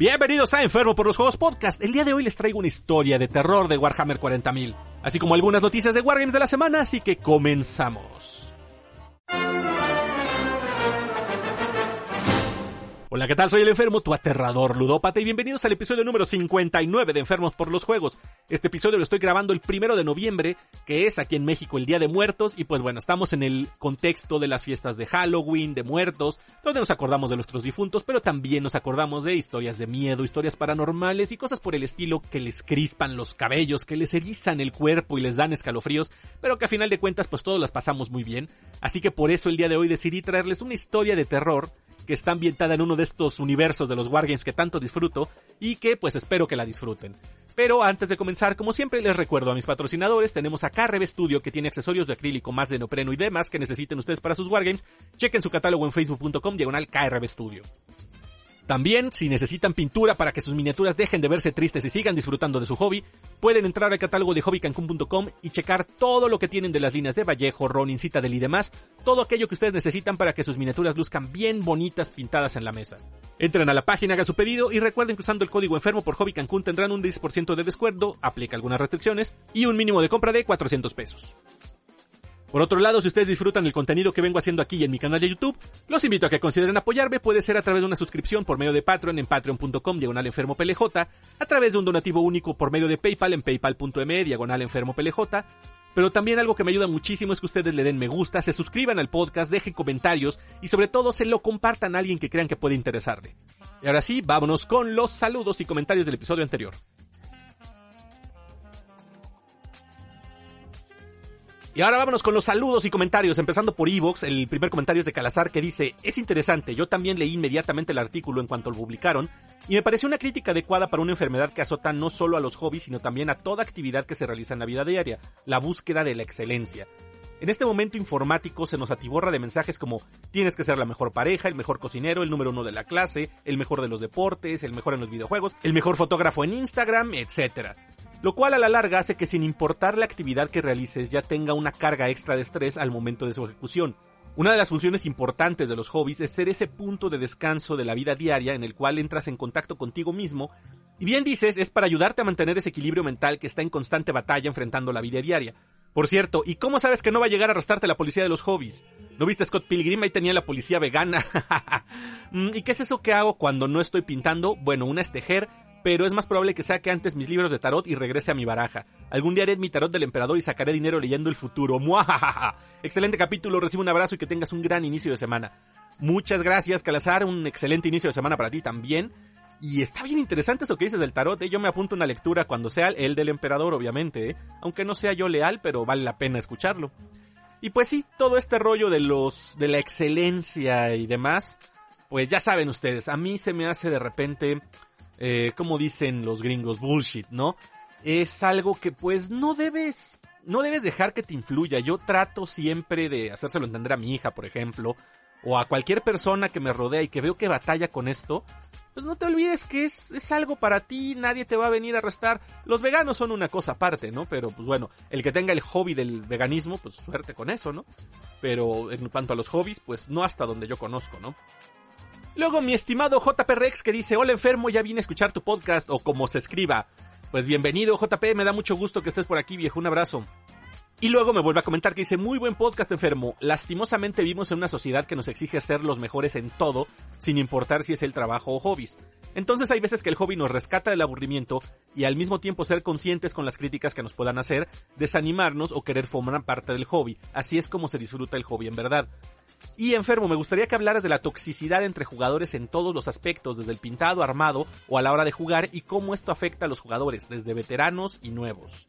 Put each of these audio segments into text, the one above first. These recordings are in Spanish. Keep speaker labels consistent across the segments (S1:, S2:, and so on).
S1: Bienvenidos a Enfermo por los Juegos Podcast. El día de hoy les traigo una historia de terror de Warhammer 40.000, así como algunas noticias de Wargames de la semana, así que comenzamos. Hola, ¿qué tal? Soy el enfermo, tu aterrador ludópata y bienvenidos al episodio número 59 de Enfermos por los Juegos. Este episodio lo estoy grabando el primero de noviembre, que es aquí en México el Día de Muertos y pues bueno, estamos en el contexto de las fiestas de Halloween, de muertos, donde nos acordamos de nuestros difuntos, pero también nos acordamos de historias de miedo, historias paranormales y cosas por el estilo que les crispan los cabellos, que les erizan el cuerpo y les dan escalofríos, pero que a final de cuentas pues todos las pasamos muy bien. Así que por eso el día de hoy decidí traerles una historia de terror que está ambientada en uno de estos universos de los Wargames que tanto disfruto y que pues espero que la disfruten. Pero antes de comenzar, como siempre les recuerdo a mis patrocinadores, tenemos acá Reve Studio que tiene accesorios de acrílico más de neopreno y demás que necesiten ustedes para sus Wargames. Chequen su catálogo en facebook.com diagonal KRB Studio. También, si necesitan pintura para que sus miniaturas dejen de verse tristes y sigan disfrutando de su hobby, pueden entrar al catálogo de hobbycancun.com y checar todo lo que tienen de las líneas de Vallejo, Ronin, Citadel y demás, todo aquello que ustedes necesitan para que sus miniaturas luzcan bien bonitas pintadas en la mesa. Entren a la página, hagan su pedido y recuerden que usando el código enfermo por Hobby Cancún tendrán un 10% de descuento, aplica algunas restricciones y un mínimo de compra de 400 pesos. Por otro lado, si ustedes disfrutan el contenido que vengo haciendo aquí en mi canal de YouTube, los invito a que consideren apoyarme, puede ser a través de una suscripción por medio de Patreon en patreon.com diagonal enfermo a través de un donativo único por medio de PayPal en paypal.me diagonal enfermo PLJ, pero también algo que me ayuda muchísimo es que ustedes le den me gusta, se suscriban al podcast, dejen comentarios y sobre todo se lo compartan a alguien que crean que puede interesarle. Y ahora sí, vámonos con los saludos y comentarios del episodio anterior. Y ahora vámonos con los saludos y comentarios, empezando por Evox. El primer comentario es de Calazar que dice, es interesante, yo también leí inmediatamente el artículo en cuanto lo publicaron, y me pareció una crítica adecuada para una enfermedad que azota no solo a los hobbies, sino también a toda actividad que se realiza en la vida diaria, la búsqueda de la excelencia. En este momento informático se nos atiborra de mensajes como tienes que ser la mejor pareja, el mejor cocinero, el número uno de la clase, el mejor de los deportes, el mejor en los videojuegos, el mejor fotógrafo en Instagram, etc lo cual a la larga hace que sin importar la actividad que realices ya tenga una carga extra de estrés al momento de su ejecución. Una de las funciones importantes de los hobbies es ser ese punto de descanso de la vida diaria en el cual entras en contacto contigo mismo y bien dices, es para ayudarte a mantener ese equilibrio mental que está en constante batalla enfrentando la vida diaria. Por cierto, ¿y cómo sabes que no va a llegar a arrastrarte la policía de los hobbies? ¿No viste Scott Pilgrim? Ahí tenía la policía vegana. Mm, ¿Y qué es eso que hago cuando no estoy pintando? Bueno, una es tejer, pero es más probable que saque antes mis libros de tarot y regrese a mi baraja. Algún día haré mi tarot del emperador y sacaré dinero leyendo el futuro. ¡Muajajaja! Excelente capítulo, recibe un abrazo y que tengas un gran inicio de semana. Muchas gracias, Calazar, un excelente inicio de semana para ti también. Y está bien interesante eso que dices del tarot, ¿eh? yo me apunto una lectura cuando sea el del emperador, obviamente, ¿eh? aunque no sea yo leal, pero vale la pena escucharlo. Y pues sí, todo este rollo de los, de la excelencia y demás, pues ya saben ustedes, a mí se me hace de repente eh, como dicen los gringos, bullshit, ¿no? Es algo que pues no debes, no debes dejar que te influya. Yo trato siempre de hacérselo entender a mi hija, por ejemplo, o a cualquier persona que me rodea y que veo que batalla con esto, pues no te olvides que es, es, algo para ti, nadie te va a venir a arrestar. Los veganos son una cosa aparte, ¿no? Pero pues bueno, el que tenga el hobby del veganismo, pues suerte con eso, ¿no? Pero en cuanto a los hobbies, pues no hasta donde yo conozco, ¿no? Luego mi estimado JP Rex que dice, hola enfermo, ya vine a escuchar tu podcast o como se escriba. Pues bienvenido JP, me da mucho gusto que estés por aquí viejo, un abrazo. Y luego me vuelve a comentar que dice, muy buen podcast enfermo, lastimosamente vivimos en una sociedad que nos exige ser los mejores en todo, sin importar si es el trabajo o hobbies. Entonces hay veces que el hobby nos rescata del aburrimiento y al mismo tiempo ser conscientes con las críticas que nos puedan hacer, desanimarnos o querer formar parte del hobby. Así es como se disfruta el hobby en verdad. Y enfermo, me gustaría que hablaras de la toxicidad entre jugadores en todos los aspectos, desde el pintado, armado o a la hora de jugar y cómo esto afecta a los jugadores, desde veteranos y nuevos.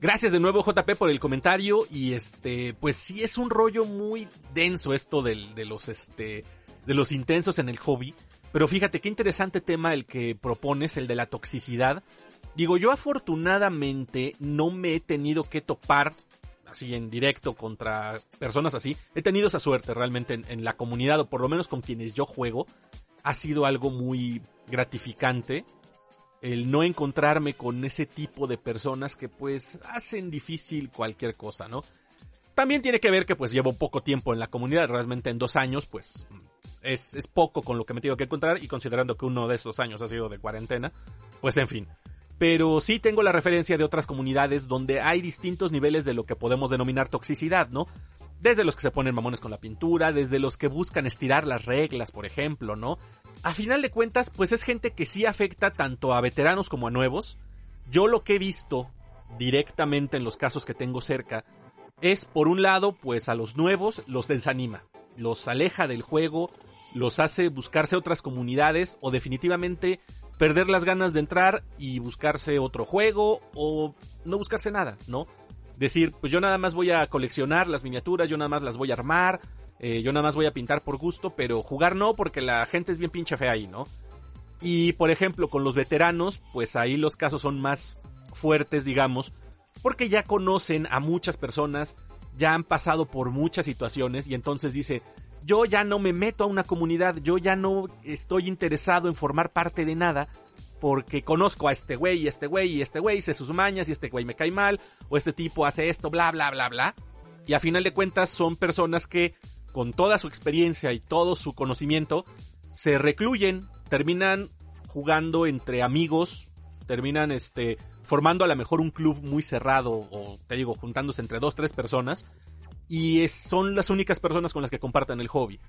S1: Gracias de nuevo JP por el comentario y este, pues sí es un rollo muy denso esto del, de los este, de los intensos en el hobby, pero fíjate qué interesante tema el que propones, el de la toxicidad. Digo, yo afortunadamente no me he tenido que topar así en directo contra personas así. He tenido esa suerte realmente en, la comunidad o por lo menos con quienes yo juego. Ha sido algo muy gratificante el no encontrarme con ese tipo de personas que pues hacen difícil cualquier cosa, ¿no? También tiene que ver que pues llevo poco tiempo en la comunidad, realmente en dos años pues es, es poco con lo que me tengo que encontrar y considerando que uno de esos años ha sido de cuarentena, pues en fin. Pero sí tengo la referencia de otras comunidades donde hay distintos niveles de lo que podemos denominar toxicidad, ¿no? Desde los que se ponen mamones con la pintura, desde los que buscan estirar las reglas, por ejemplo, ¿no? A final de cuentas, pues es gente que sí afecta tanto a veteranos como a nuevos. Yo lo que he visto directamente en los casos que tengo cerca es, por un lado, pues a los nuevos los desanima, los aleja del juego, los hace buscarse otras comunidades o definitivamente perder las ganas de entrar y buscarse otro juego o no buscarse nada, ¿no? Decir, pues yo nada más voy a coleccionar las miniaturas, yo nada más las voy a armar, eh, yo nada más voy a pintar por gusto, pero jugar no porque la gente es bien pinche fea ahí, ¿no? Y por ejemplo, con los veteranos, pues ahí los casos son más fuertes, digamos, porque ya conocen a muchas personas, ya han pasado por muchas situaciones y entonces dice, yo ya no me meto a una comunidad, yo ya no estoy interesado en formar parte de nada, porque conozco a este güey y este güey y este güey, sé sus mañas y este güey me cae mal, o este tipo hace esto, bla, bla, bla, bla. Y a final de cuentas son personas que, con toda su experiencia y todo su conocimiento, se recluyen, terminan jugando entre amigos, terminan este, formando a lo mejor un club muy cerrado, o te digo, juntándose entre dos, tres personas, y son las únicas personas con las que compartan el hobby.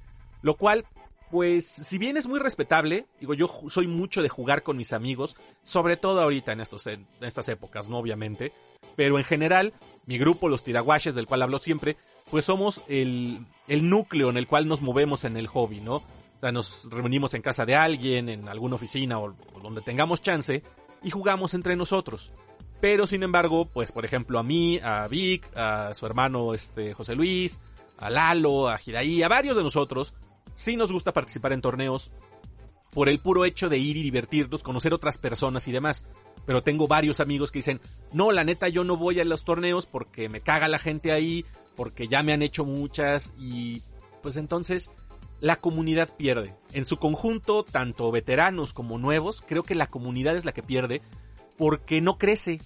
S1: Lo cual, pues, si bien es muy respetable, digo, yo soy mucho de jugar con mis amigos, sobre todo ahorita en, estos, en estas épocas, ¿no? Obviamente. Pero en general, mi grupo, los tiraguaches, del cual hablo siempre, pues somos el, el núcleo en el cual nos movemos en el hobby, ¿no? O sea, nos reunimos en casa de alguien, en alguna oficina o donde tengamos chance, y jugamos entre nosotros. Pero sin embargo, pues por ejemplo a mí, a Vic, a su hermano este José Luis, a Lalo, a Giraí, a varios de nosotros, sí nos gusta participar en torneos por el puro hecho de ir y divertirnos, conocer otras personas y demás. Pero tengo varios amigos que dicen, no, la neta yo no voy a los torneos porque me caga la gente ahí, porque ya me han hecho muchas y pues entonces la comunidad pierde. En su conjunto, tanto veteranos como nuevos, creo que la comunidad es la que pierde porque no crece.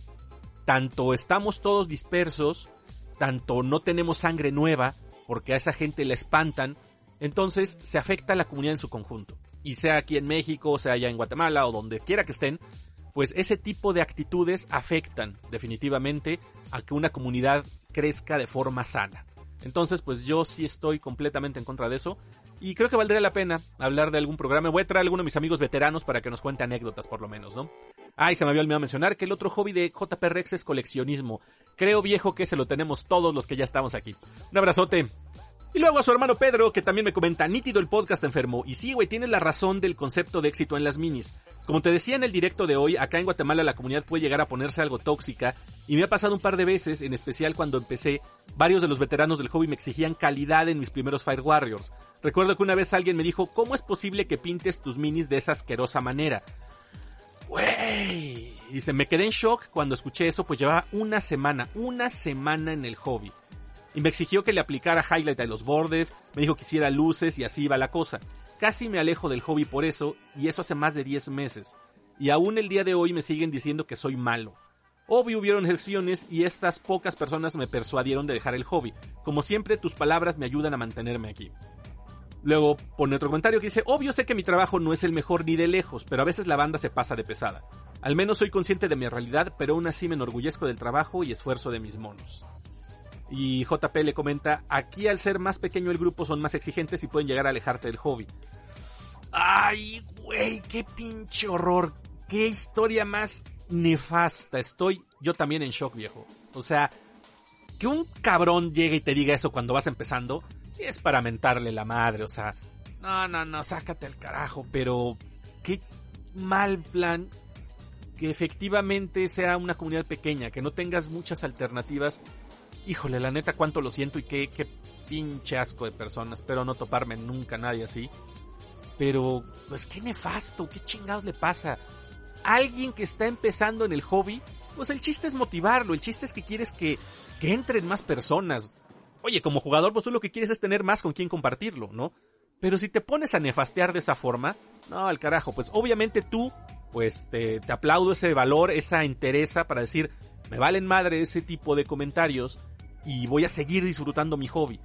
S1: Tanto estamos todos dispersos, tanto no tenemos sangre nueva, porque a esa gente la espantan, entonces se afecta a la comunidad en su conjunto. Y sea aquí en México, sea allá en Guatemala o donde quiera que estén, pues ese tipo de actitudes afectan definitivamente a que una comunidad crezca de forma sana. Entonces, pues yo sí estoy completamente en contra de eso. Y creo que valdría la pena hablar de algún programa. Voy a traer a alguno de mis amigos veteranos para que nos cuente anécdotas, por lo menos, ¿no? Ah, se me había olvidado mencionar que el otro hobby de JP Rex es coleccionismo. Creo viejo que se lo tenemos todos los que ya estamos aquí. Un abrazote. Y luego a su hermano Pedro, que también me comenta, nítido el podcast enfermo. Y sí, güey, tienes la razón del concepto de éxito en las minis. Como te decía en el directo de hoy, acá en Guatemala la comunidad puede llegar a ponerse algo tóxica. Y me ha pasado un par de veces, en especial cuando empecé, varios de los veteranos del hobby me exigían calidad en mis primeros Fire Warriors. Recuerdo que una vez alguien me dijo, ¿cómo es posible que pintes tus minis de esa asquerosa manera? Wey. Dice, me quedé en shock cuando escuché eso, pues llevaba una semana, una semana en el hobby. Y me exigió que le aplicara highlight a los bordes, me dijo que hiciera luces y así iba la cosa. Casi me alejo del hobby por eso, y eso hace más de 10 meses. Y aún el día de hoy me siguen diciendo que soy malo. Obvio hubieron excepciones y estas pocas personas me persuadieron de dejar el hobby. Como siempre, tus palabras me ayudan a mantenerme aquí. Luego pone otro comentario que dice, obvio sé que mi trabajo no es el mejor ni de lejos, pero a veces la banda se pasa de pesada. Al menos soy consciente de mi realidad, pero aún así me enorgullezco del trabajo y esfuerzo de mis monos. Y JP le comenta, aquí al ser más pequeño el grupo son más exigentes y pueden llegar a alejarte del hobby. Ay, güey, qué pinche horror. Qué historia más nefasta. Estoy yo también en shock, viejo. O sea, que un cabrón llegue y te diga eso cuando vas empezando, si es para mentarle la madre, o sea, no, no, no, sácate al carajo, pero qué mal plan que efectivamente sea una comunidad pequeña, que no tengas muchas alternativas. Híjole, la neta, cuánto lo siento y qué, qué pinche asco de personas. Espero no toparme nunca nadie así. Pero, pues qué nefasto, qué chingados le pasa. Alguien que está empezando en el hobby, pues el chiste es motivarlo, el chiste es que quieres que, que entren más personas oye, como jugador, pues tú lo que quieres es tener más con quien compartirlo, ¿no? Pero si te pones a nefastear de esa forma, no, al carajo, pues obviamente tú, pues te, aplaudo ese valor, esa entereza para decir, me valen madre ese tipo de comentarios y voy a seguir disfrutando mi hobby.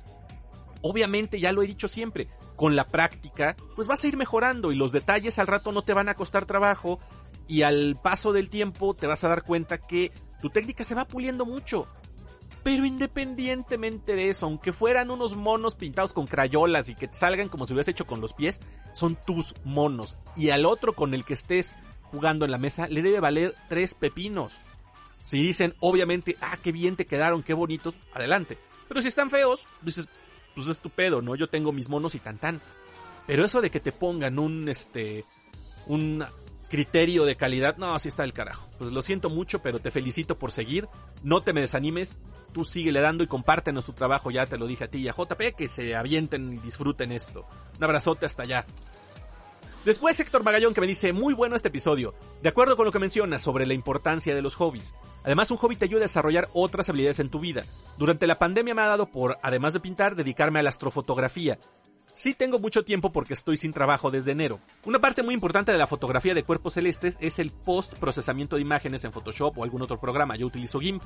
S1: Obviamente, ya lo he dicho siempre, con la práctica, pues vas a ir mejorando y los detalles al rato no te van a costar trabajo y al paso del tiempo te vas a dar cuenta que tu técnica se va puliendo mucho. Pero independientemente de eso, aunque fueran unos monos pintados con crayolas y que te salgan como si hubieras hecho con los pies, son tus monos. Y al otro con el que estés jugando en la mesa le debe valer tres pepinos. Si dicen, obviamente, ah, qué bien te quedaron, qué bonitos, adelante. Pero si están feos, dices, pues es tu ¿no? Yo tengo mis monos y tan tan. Pero eso de que te pongan un, este, un criterio de calidad, no, así está el carajo. Pues lo siento mucho, pero te felicito por seguir. No te me desanimes, tú sigue le dando y compártenos tu trabajo, ya te lo dije a ti y a JP, que se avienten y disfruten esto. Un abrazote hasta allá. Después Héctor Magallón que me dice, muy bueno este episodio. De acuerdo con lo que mencionas sobre la importancia de los hobbies. Además un hobby te ayuda a desarrollar otras habilidades en tu vida. Durante la pandemia me ha dado por, además de pintar, dedicarme a la astrofotografía. Sí tengo mucho tiempo porque estoy sin trabajo desde enero. Una parte muy importante de la fotografía de cuerpos celestes es el post procesamiento de imágenes en Photoshop o algún otro programa. Yo utilizo GIMP,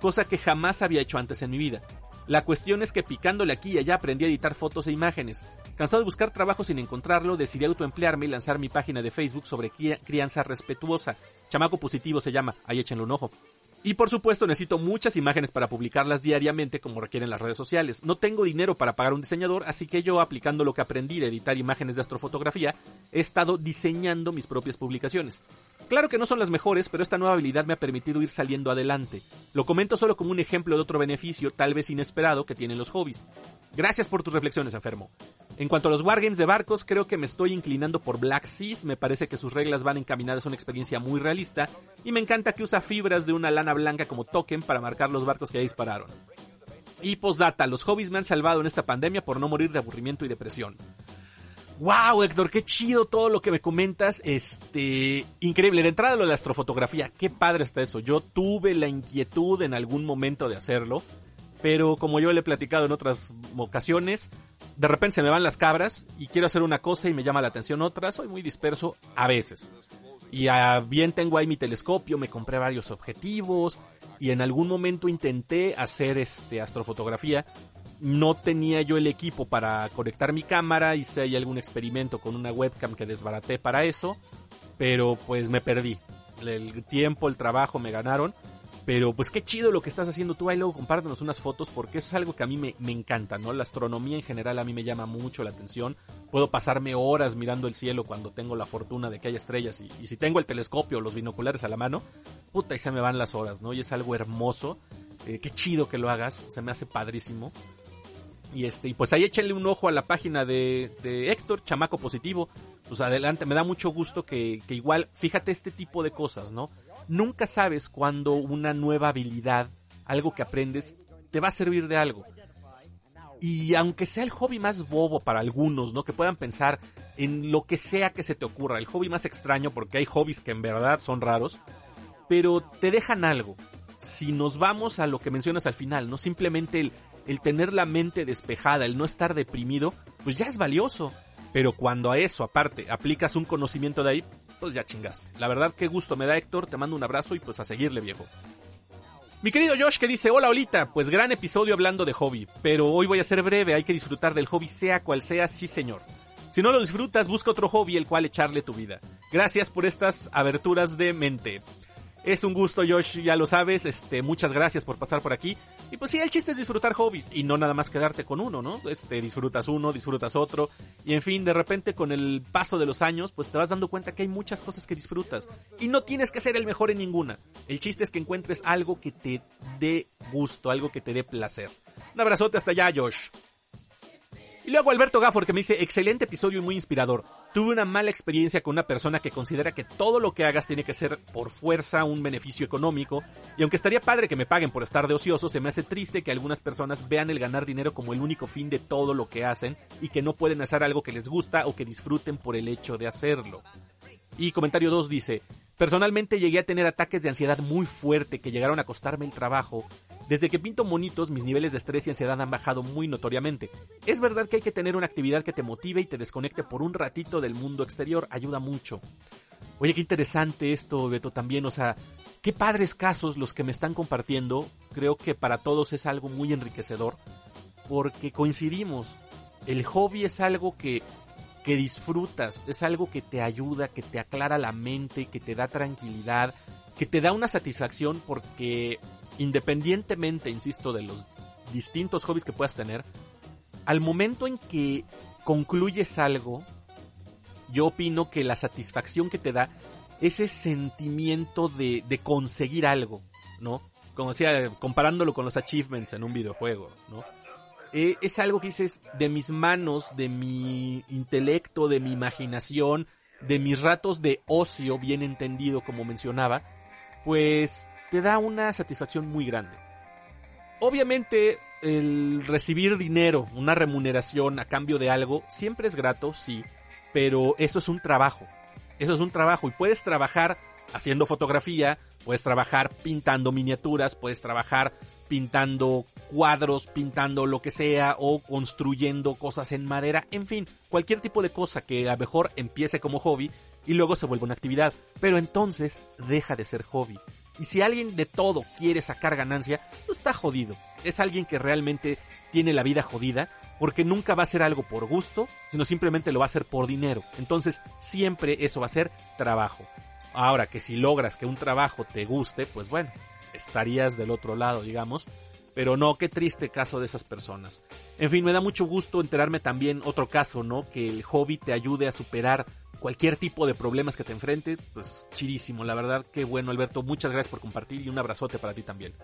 S1: cosa que jamás había hecho antes en mi vida. La cuestión es que picándole aquí y allá aprendí a editar fotos e imágenes. Cansado de buscar trabajo sin encontrarlo, decidí autoemplearme y lanzar mi página de Facebook sobre crianza respetuosa. Chamaco positivo se llama, ahí échenle un ojo. Y por supuesto necesito muchas imágenes para publicarlas diariamente como requieren las redes sociales. No tengo dinero para pagar un diseñador, así que yo, aplicando lo que aprendí de editar imágenes de astrofotografía, he estado diseñando mis propias publicaciones. Claro que no son las mejores, pero esta nueva habilidad me ha permitido ir saliendo adelante. Lo comento solo como un ejemplo de otro beneficio, tal vez inesperado, que tienen los hobbies. Gracias por tus reflexiones, enfermo. En cuanto a los wargames de barcos, creo que me estoy inclinando por Black Seas, me parece que sus reglas van encaminadas a una experiencia muy realista, y me encanta que usa fibras de una lana blanca como token para marcar los barcos que ya dispararon. Y postdata, los hobbies me han salvado en esta pandemia por no morir de aburrimiento y depresión. Wow, Héctor, qué chido todo lo que me comentas. Este, increíble. De entrada lo de la astrofotografía, qué padre está eso. Yo tuve la inquietud en algún momento de hacerlo, pero como yo le he platicado en otras ocasiones, de repente se me van las cabras y quiero hacer una cosa y me llama la atención otra. Soy muy disperso a veces. Y bien tengo ahí mi telescopio, me compré varios objetivos y en algún momento intenté hacer este astrofotografía, no tenía yo el equipo para conectar mi cámara, hice ahí algún experimento con una webcam que desbaraté para eso, pero pues me perdí. El tiempo, el trabajo me ganaron. Pero pues qué chido lo que estás haciendo tú ahí, luego compártenos unas fotos porque eso es algo que a mí me, me, encanta, ¿no? La astronomía en general a mí me llama mucho la atención. Puedo pasarme horas mirando el cielo cuando tengo la fortuna de que haya estrellas y, si tengo el telescopio o los binoculares a la mano, puta, y se me van las horas, ¿no? Y es algo hermoso. Eh, qué chido que lo hagas, se me hace padrísimo. Y este, y pues ahí échenle un ojo a la página de, de Héctor, Chamaco Positivo. Pues adelante, me da mucho gusto que, que igual, fíjate este tipo de cosas, ¿no? Nunca sabes cuando una nueva habilidad, algo que aprendes, te va a servir de algo. Y aunque sea el hobby más bobo para algunos, ¿no? Que puedan pensar en lo que sea que se te ocurra, el hobby más extraño, porque hay hobbies que en verdad son raros, pero te dejan algo. Si nos vamos a lo que mencionas al final, ¿no? Simplemente el tener la mente despejada, el no estar deprimido, pues ya es valioso. Pero cuando a eso, aparte, aplicas un conocimiento de ahí, pues ya chingaste. La verdad, qué gusto me da Héctor, te mando un abrazo y pues a seguirle viejo. Mi querido Josh que dice, hola Olita, pues gran episodio hablando de hobby, pero hoy voy a ser breve, hay que disfrutar del hobby sea cual sea, sí señor. Si no lo disfrutas, busca otro hobby el cual echarle tu vida. Gracias por estas aberturas de mente. Es un gusto, Josh, ya lo sabes. Este, muchas gracias por pasar por aquí. Y pues sí, el chiste es disfrutar hobbies y no nada más quedarte con uno, ¿no? Este, disfrutas uno, disfrutas otro. Y en fin, de repente con el paso de los años, pues te vas dando cuenta que hay muchas cosas que disfrutas. Y no tienes que ser el mejor en ninguna. El chiste es que encuentres algo que te dé gusto, algo que te dé placer. Un abrazote hasta allá, Josh. Luego Alberto Gafford que me dice, excelente episodio y muy inspirador. Tuve una mala experiencia con una persona que considera que todo lo que hagas tiene que ser por fuerza un beneficio económico, y aunque estaría padre que me paguen por estar de ocioso, se me hace triste que algunas personas vean el ganar dinero como el único fin de todo lo que hacen y que no pueden hacer algo que les gusta o que disfruten por el hecho de hacerlo. Y comentario 2 dice, personalmente llegué a tener ataques de ansiedad muy fuerte que llegaron a costarme el trabajo desde que pinto monitos, mis niveles de estrés y ansiedad han bajado muy notoriamente. Es verdad que hay que tener una actividad que te motive y te desconecte por un ratito del mundo exterior, ayuda mucho. Oye, qué interesante esto, Beto, también, o sea, qué padres casos los que me están compartiendo, creo que para todos es algo muy enriquecedor. porque coincidimos. El hobby es algo que, que disfrutas, es algo que te ayuda, que te aclara la mente, que te da tranquilidad, que te da una satisfacción porque independientemente, insisto, de los distintos hobbies que puedas tener, al momento en que concluyes algo, yo opino que la satisfacción que te da ese sentimiento de, de conseguir algo, ¿no? Como decía, comparándolo con los achievements en un videojuego, ¿no? Eh, es algo que dices de mis manos, de mi intelecto, de mi imaginación, de mis ratos de ocio, bien entendido como mencionaba, pues te da una satisfacción muy grande. Obviamente el recibir dinero, una remuneración a cambio de algo, siempre es grato, sí, pero eso es un trabajo. Eso es un trabajo y puedes trabajar haciendo fotografía, puedes trabajar pintando miniaturas, puedes trabajar pintando cuadros, pintando lo que sea o construyendo cosas en madera, en fin, cualquier tipo de cosa que a lo mejor empiece como hobby y luego se vuelva una actividad, pero entonces deja de ser hobby. Y si alguien de todo quiere sacar ganancia, no está jodido. Es alguien que realmente tiene la vida jodida porque nunca va a hacer algo por gusto, sino simplemente lo va a hacer por dinero. Entonces siempre eso va a ser trabajo. Ahora que si logras que un trabajo te guste, pues bueno, estarías del otro lado, digamos. Pero no, qué triste caso de esas personas. En fin, me da mucho gusto enterarme también otro caso, ¿no? Que el hobby te ayude a superar cualquier tipo de problemas que te enfrente, pues chidísimo, la verdad, qué bueno Alberto, muchas gracias por compartir y un abrazote para ti también.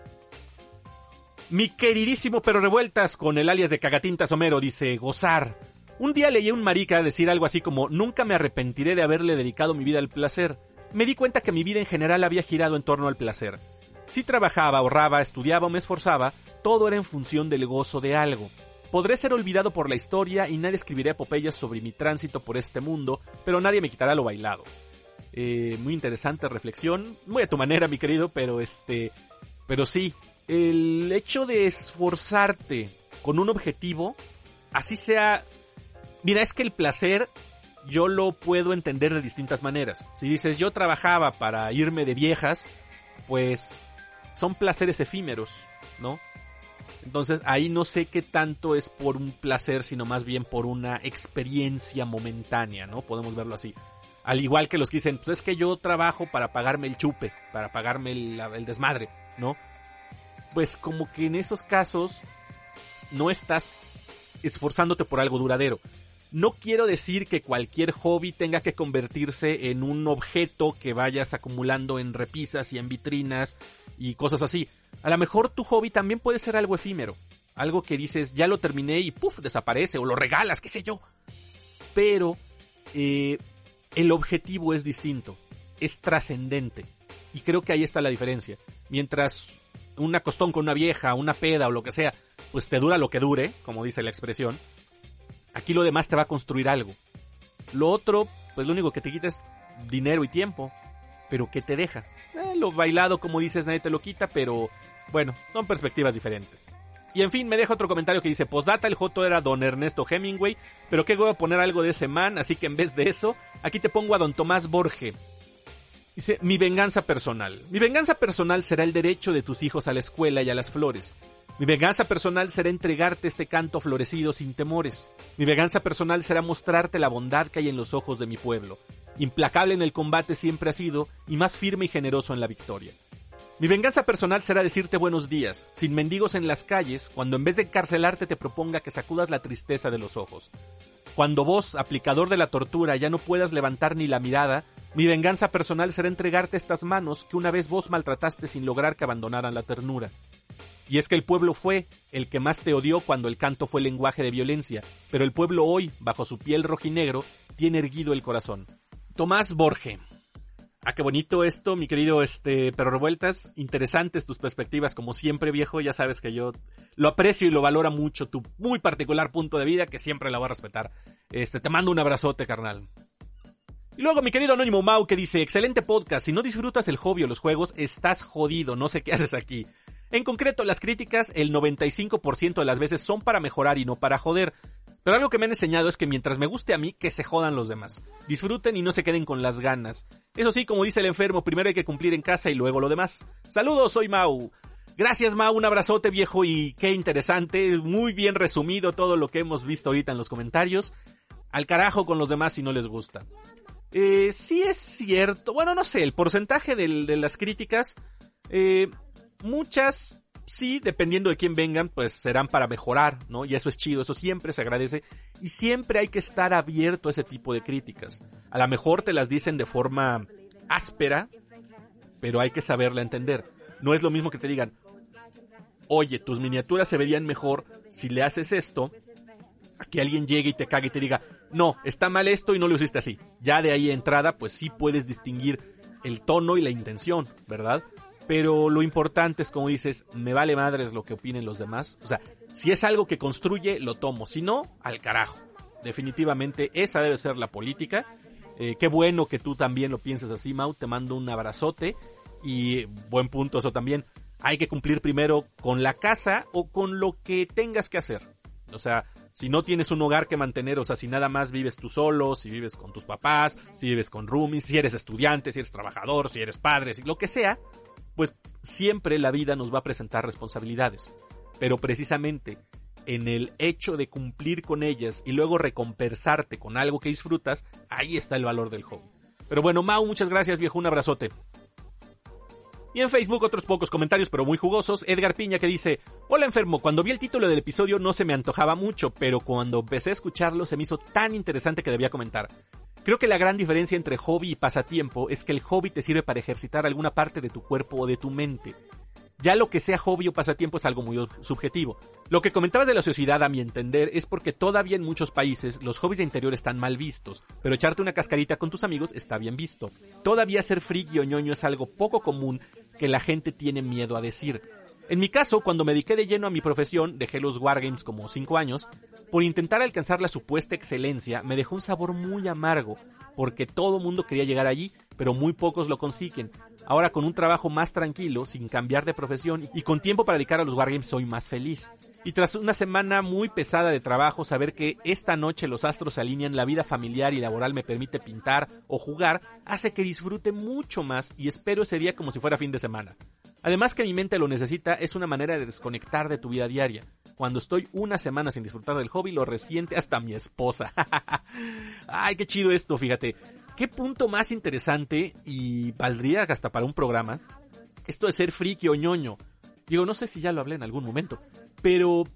S1: Mi queridísimo pero revueltas con el alias de Cagatintas Homero dice, gozar. Un día leí a un marica decir algo así como, nunca me arrepentiré de haberle dedicado mi vida al placer. Me di cuenta que mi vida en general había girado en torno al placer. Si trabajaba, ahorraba, estudiaba o me esforzaba, todo era en función del gozo de algo. Podré ser olvidado por la historia y nadie escribirá epopeyas sobre mi tránsito por este mundo, pero nadie me quitará lo bailado. Eh, muy interesante reflexión, muy a tu manera, mi querido, pero este, pero sí, el hecho de esforzarte con un objetivo, así sea, mira, es que el placer yo lo puedo entender de distintas maneras. Si dices yo trabajaba para irme de viejas, pues son placeres efímeros, ¿no? Entonces ahí no sé qué tanto es por un placer, sino más bien por una experiencia momentánea, ¿no? Podemos verlo así. Al igual que los que dicen, pues es que yo trabajo para pagarme el chupe, para pagarme el, desmadre, ¿no? Pues como que en esos casos no estás esforzándote por algo duradero. No quiero decir que cualquier hobby tenga que convertirse en un objeto que vayas acumulando en repisas y en vitrinas y cosas así. A lo mejor tu hobby también puede ser algo efímero. Algo que dices, ya lo terminé y puff, desaparece o lo regalas, qué sé yo. Pero eh, el objetivo es distinto, es trascendente. Y creo que ahí está la diferencia. Mientras un acostón con una vieja, una peda o lo que sea, pues te dura lo que dure, como dice la expresión, aquí lo demás te va a construir algo. Lo otro, pues lo único que te quita es dinero y tiempo pero ¿qué te deja? Eh, lo bailado, como dices, nadie te lo quita, pero bueno, son perspectivas diferentes. Y en fin, me deja otro comentario que dice, postdata, el Joto era don Ernesto Hemingway, pero que voy a poner algo de ese man, así que en vez de eso, aquí te pongo a don Tomás Borge. Dice, mi venganza personal. Mi venganza personal será el derecho de tus hijos a la escuela y a las flores. Mi venganza personal será entregarte este canto florecido sin temores. Mi venganza personal será mostrarte la bondad que hay en los ojos de mi pueblo. Implacable en el combate siempre ha sido y más firme y generoso en la victoria. Mi venganza personal será decirte buenos días, sin mendigos en las calles, cuando en vez de encarcelarte te proponga que sacudas la tristeza de los ojos. Cuando vos, aplicador de la tortura, ya no puedas levantar ni la mirada, mi venganza personal será entregarte estas manos que una vez vos maltrataste sin lograr que abandonaran la ternura. Y es que el pueblo fue el que más te odió cuando el canto fue lenguaje de violencia, pero el pueblo hoy, bajo su piel rojinegro, tiene erguido el corazón. Tomás Borge. Ah, qué bonito esto, mi querido este Pero Revueltas. Interesantes tus perspectivas, como siempre, viejo. Ya sabes que yo lo aprecio y lo valora mucho, tu muy particular punto de vida, que siempre la voy a respetar. Este, te mando un abrazote, carnal. Luego mi querido Anónimo Mau que dice, excelente podcast, si no disfrutas el hobby o los juegos, estás jodido, no sé qué haces aquí. En concreto, las críticas, el 95% de las veces son para mejorar y no para joder. Pero algo que me han enseñado es que mientras me guste a mí, que se jodan los demás. Disfruten y no se queden con las ganas. Eso sí, como dice el enfermo, primero hay que cumplir en casa y luego lo demás. Saludos, soy Mau. Gracias, Ma, un abrazote viejo y qué interesante, muy bien resumido todo lo que hemos visto ahorita en los comentarios. Al carajo con los demás si no les gusta. Eh, sí es cierto, bueno, no sé, el porcentaje de las críticas, eh, muchas sí, dependiendo de quién vengan, pues serán para mejorar, ¿no? Y eso es chido, eso siempre se agradece. Y siempre hay que estar abierto a ese tipo de críticas. A lo mejor te las dicen de forma áspera, pero hay que saberla entender. No es lo mismo que te digan, oye, tus miniaturas se verían mejor si le haces esto, a que alguien llegue y te cague y te diga, no, está mal esto y no lo hiciste así. Ya de ahí entrada, pues sí puedes distinguir el tono y la intención, ¿verdad? Pero lo importante es, como dices, me vale madres lo que opinen los demás. O sea, si es algo que construye, lo tomo. Si no, al carajo. Definitivamente, esa debe ser la política. Eh, qué bueno que tú también lo pienses así, Mau. Te mando un abrazote. Y buen punto eso también hay que cumplir primero con la casa o con lo que tengas que hacer. O sea, si no tienes un hogar que mantener, o sea, si nada más vives tú solo, si vives con tus papás, si vives con roomies, si eres estudiante, si eres trabajador, si eres padre, si lo que sea, pues siempre la vida nos va a presentar responsabilidades. Pero precisamente en el hecho de cumplir con ellas y luego recompensarte con algo que disfrutas, ahí está el valor del hobby. Pero bueno, Mau, muchas gracias, viejo, un abrazote. Y en Facebook otros pocos comentarios, pero muy jugosos. Edgar Piña que dice, hola enfermo, cuando vi el título del episodio no se me antojaba mucho, pero cuando empecé a escucharlo se me hizo tan interesante que debía comentar. Creo que la gran diferencia entre hobby y pasatiempo es que el hobby te sirve para ejercitar alguna parte de tu cuerpo o de tu mente. Ya lo que sea hobby o pasatiempo es algo muy subjetivo. Lo que comentabas de la sociedad, a mi entender, es porque todavía en muchos países los hobbies de interior están mal vistos, pero echarte una cascarita con tus amigos está bien visto. Todavía ser friki o ñoño es algo poco común que la gente tiene miedo a decir. En mi caso, cuando me dediqué de lleno a mi profesión, dejé los Wargames como 5 años, por intentar alcanzar la supuesta excelencia me dejó un sabor muy amargo, porque todo mundo quería llegar allí, pero muy pocos lo consiguen. Ahora con un trabajo más tranquilo, sin cambiar de profesión y con tiempo para dedicar a los Wargames soy más feliz. Y tras una semana muy pesada de trabajo, saber que esta noche los astros se alinean, la vida familiar y laboral me permite pintar o jugar, hace que disfrute mucho más y espero ese día como si fuera fin de semana. Además que mi mente lo necesita, es una manera de desconectar de tu vida diaria. Cuando estoy una semana sin disfrutar del hobby, lo resiente hasta mi esposa. Ay, qué chido esto, fíjate. Qué punto más interesante y valdría hasta para un programa. Esto de ser friki o ñoño. Digo, no sé si ya lo hablé en algún momento, pero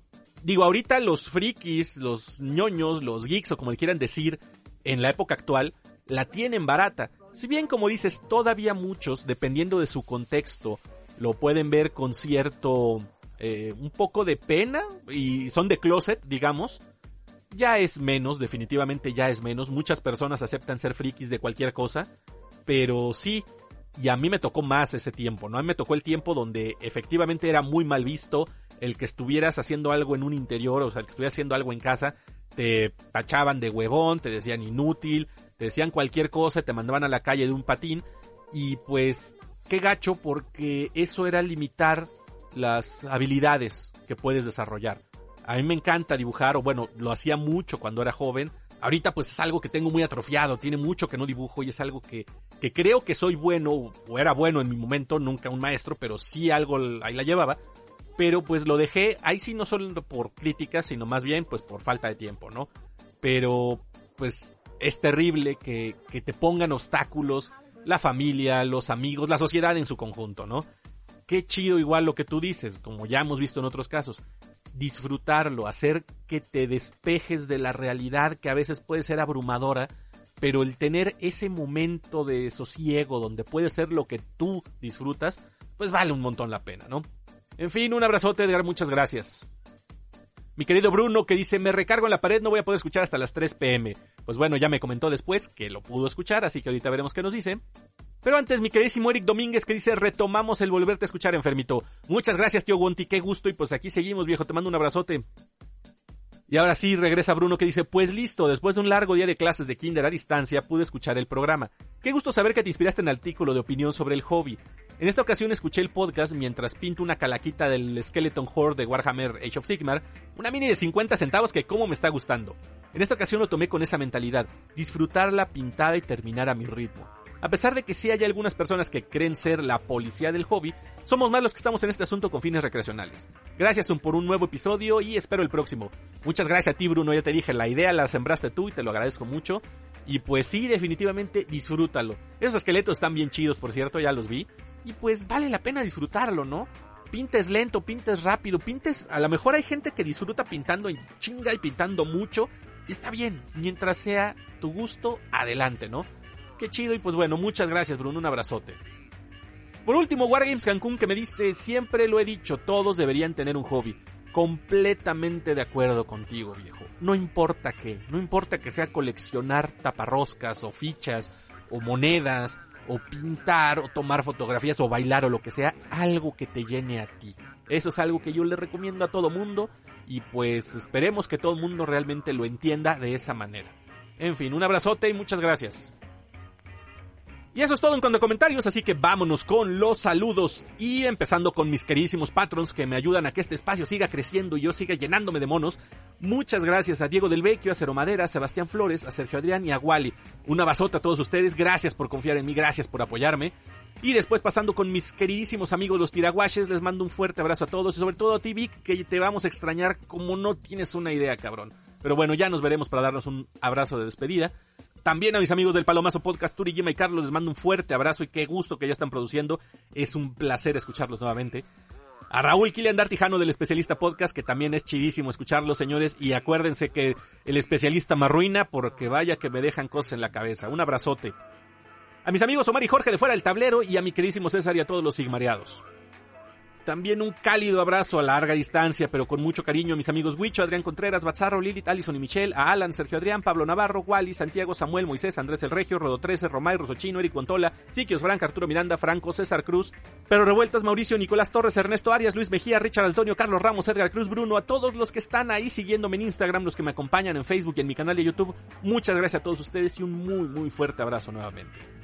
S1: digo, ahorita los frikis, los ñoños, los geeks o como le quieran decir, en la época actual, la tienen barata. Si bien, como dices, todavía muchos, dependiendo de su contexto, lo pueden ver con cierto, eh, un poco de pena y son de closet, digamos. Ya es menos, definitivamente ya es menos. Muchas personas aceptan ser frikis de cualquier cosa. Pero sí, y a mí me tocó más ese tiempo, ¿no? A mí me tocó el tiempo donde efectivamente era muy mal visto el que estuvieras haciendo algo en un interior, o sea, el que estuvieras haciendo algo en casa, te tachaban de huevón, te decían inútil, te decían cualquier cosa, te mandaban a la calle de un patín, y pues, qué gacho porque eso era limitar las habilidades que puedes desarrollar. A mí me encanta dibujar, o bueno, lo hacía mucho cuando era joven, Ahorita pues es algo que tengo muy atrofiado, tiene mucho que no dibujo y es algo que, que creo que soy bueno, o era bueno en mi momento, nunca un maestro, pero sí algo ahí la llevaba. Pero pues lo dejé, ahí sí no solo por críticas, sino más bien pues por falta de tiempo, ¿no? Pero pues es terrible que, que te pongan obstáculos la familia, los amigos, la sociedad en su conjunto, ¿no? Qué chido igual lo que tú dices, como ya hemos visto en otros casos disfrutarlo, hacer que te despejes de la realidad que a veces puede ser abrumadora, pero el tener ese momento de sosiego donde puede ser lo que tú disfrutas, pues vale un montón la pena, ¿no? En fin, un abrazote, Edgar, muchas gracias. Mi querido Bruno que dice, me recargo en la pared, no voy a poder escuchar hasta las 3 pm. Pues bueno, ya me comentó después que lo pudo escuchar, así que ahorita veremos qué nos dice. Pero antes, mi queridísimo Eric Domínguez que dice, retomamos el volverte a escuchar, enfermito. Muchas gracias, tío Gonti, qué gusto y pues aquí seguimos, viejo, te mando un abrazote. Y ahora sí, regresa Bruno que dice, pues listo, después de un largo día de clases de kinder a distancia, pude escuchar el programa. Qué gusto saber que te inspiraste en el artículo de opinión sobre el hobby. En esta ocasión escuché el podcast mientras pinto una calaquita del Skeleton Horde de Warhammer Age of Sigmar, una mini de 50 centavos que como me está gustando. En esta ocasión lo tomé con esa mentalidad, disfrutar la pintada y terminar a mi ritmo. A pesar de que sí hay algunas personas que creen ser la policía del hobby, somos más los que estamos en este asunto con fines recreacionales. Gracias por un nuevo episodio y espero el próximo. Muchas gracias a ti Bruno, ya te dije, la idea la sembraste tú y te lo agradezco mucho. Y pues sí, definitivamente disfrútalo. Esos esqueletos están bien chidos, por cierto, ya los vi. Y pues vale la pena disfrutarlo, ¿no? Pintes lento, pintes rápido, pintes... A lo mejor hay gente que disfruta pintando en chinga y pintando mucho. Está bien, mientras sea tu gusto, adelante, ¿no? Qué chido y pues bueno, muchas gracias Bruno, un abrazote. Por último, Wargames Cancún que me dice, siempre lo he dicho, todos deberían tener un hobby. Completamente de acuerdo contigo, viejo. No importa qué, no importa que sea coleccionar taparroscas o fichas o monedas o pintar o tomar fotografías o bailar o lo que sea, algo que te llene a ti. Eso es algo que yo le recomiendo a todo mundo y pues esperemos que todo el mundo realmente lo entienda de esa manera. En fin, un abrazote y muchas gracias. Y eso es todo en cuanto a comentarios, así que vámonos con los saludos y empezando con mis queridísimos patrons que me ayudan a que este espacio siga creciendo y yo siga llenándome de monos. Muchas gracias a Diego del Vecchio, a Cero Madera, a Sebastián Flores, a Sergio Adrián y a Wally. Una basota a todos ustedes, gracias por confiar en mí, gracias por apoyarme. Y después pasando con mis queridísimos amigos los tiraguaches, les mando un fuerte abrazo a todos y sobre todo a ti Vic, que te vamos a extrañar como no tienes una idea, cabrón. Pero bueno, ya nos veremos para darnos un abrazo de despedida. También a mis amigos del Palomazo Podcast, Turi, Gima y Carlos, les mando un fuerte abrazo y qué gusto que ya están produciendo. Es un placer escucharlos nuevamente. A Raúl Kilian Dartijano del Especialista Podcast, que también es chidísimo escucharlos, señores. Y acuérdense que el especialista me arruina porque vaya que me dejan cosas en la cabeza. Un abrazote. A mis amigos Omar y Jorge de fuera del tablero y a mi queridísimo César y a todos los sigmareados. También un cálido abrazo a larga distancia, pero con mucho cariño a mis amigos Huicho, Adrián Contreras, Bazarro, Lilith, Alison y Michelle, a Alan, Sergio Adrián, Pablo Navarro, Wally, Santiago, Samuel, Moisés, Andrés El Regio, Rodo 13, Romay, Rosochino, Eric Contola, Siquios, Frank, Arturo Miranda, Franco, César Cruz, Pero Revueltas, Mauricio, Nicolás Torres, Ernesto Arias, Luis Mejía, Richard Antonio, Carlos Ramos, Edgar Cruz, Bruno, a todos los que están ahí siguiéndome en Instagram, los que me acompañan en Facebook y en mi canal de YouTube, muchas gracias a todos ustedes y un muy, muy fuerte abrazo nuevamente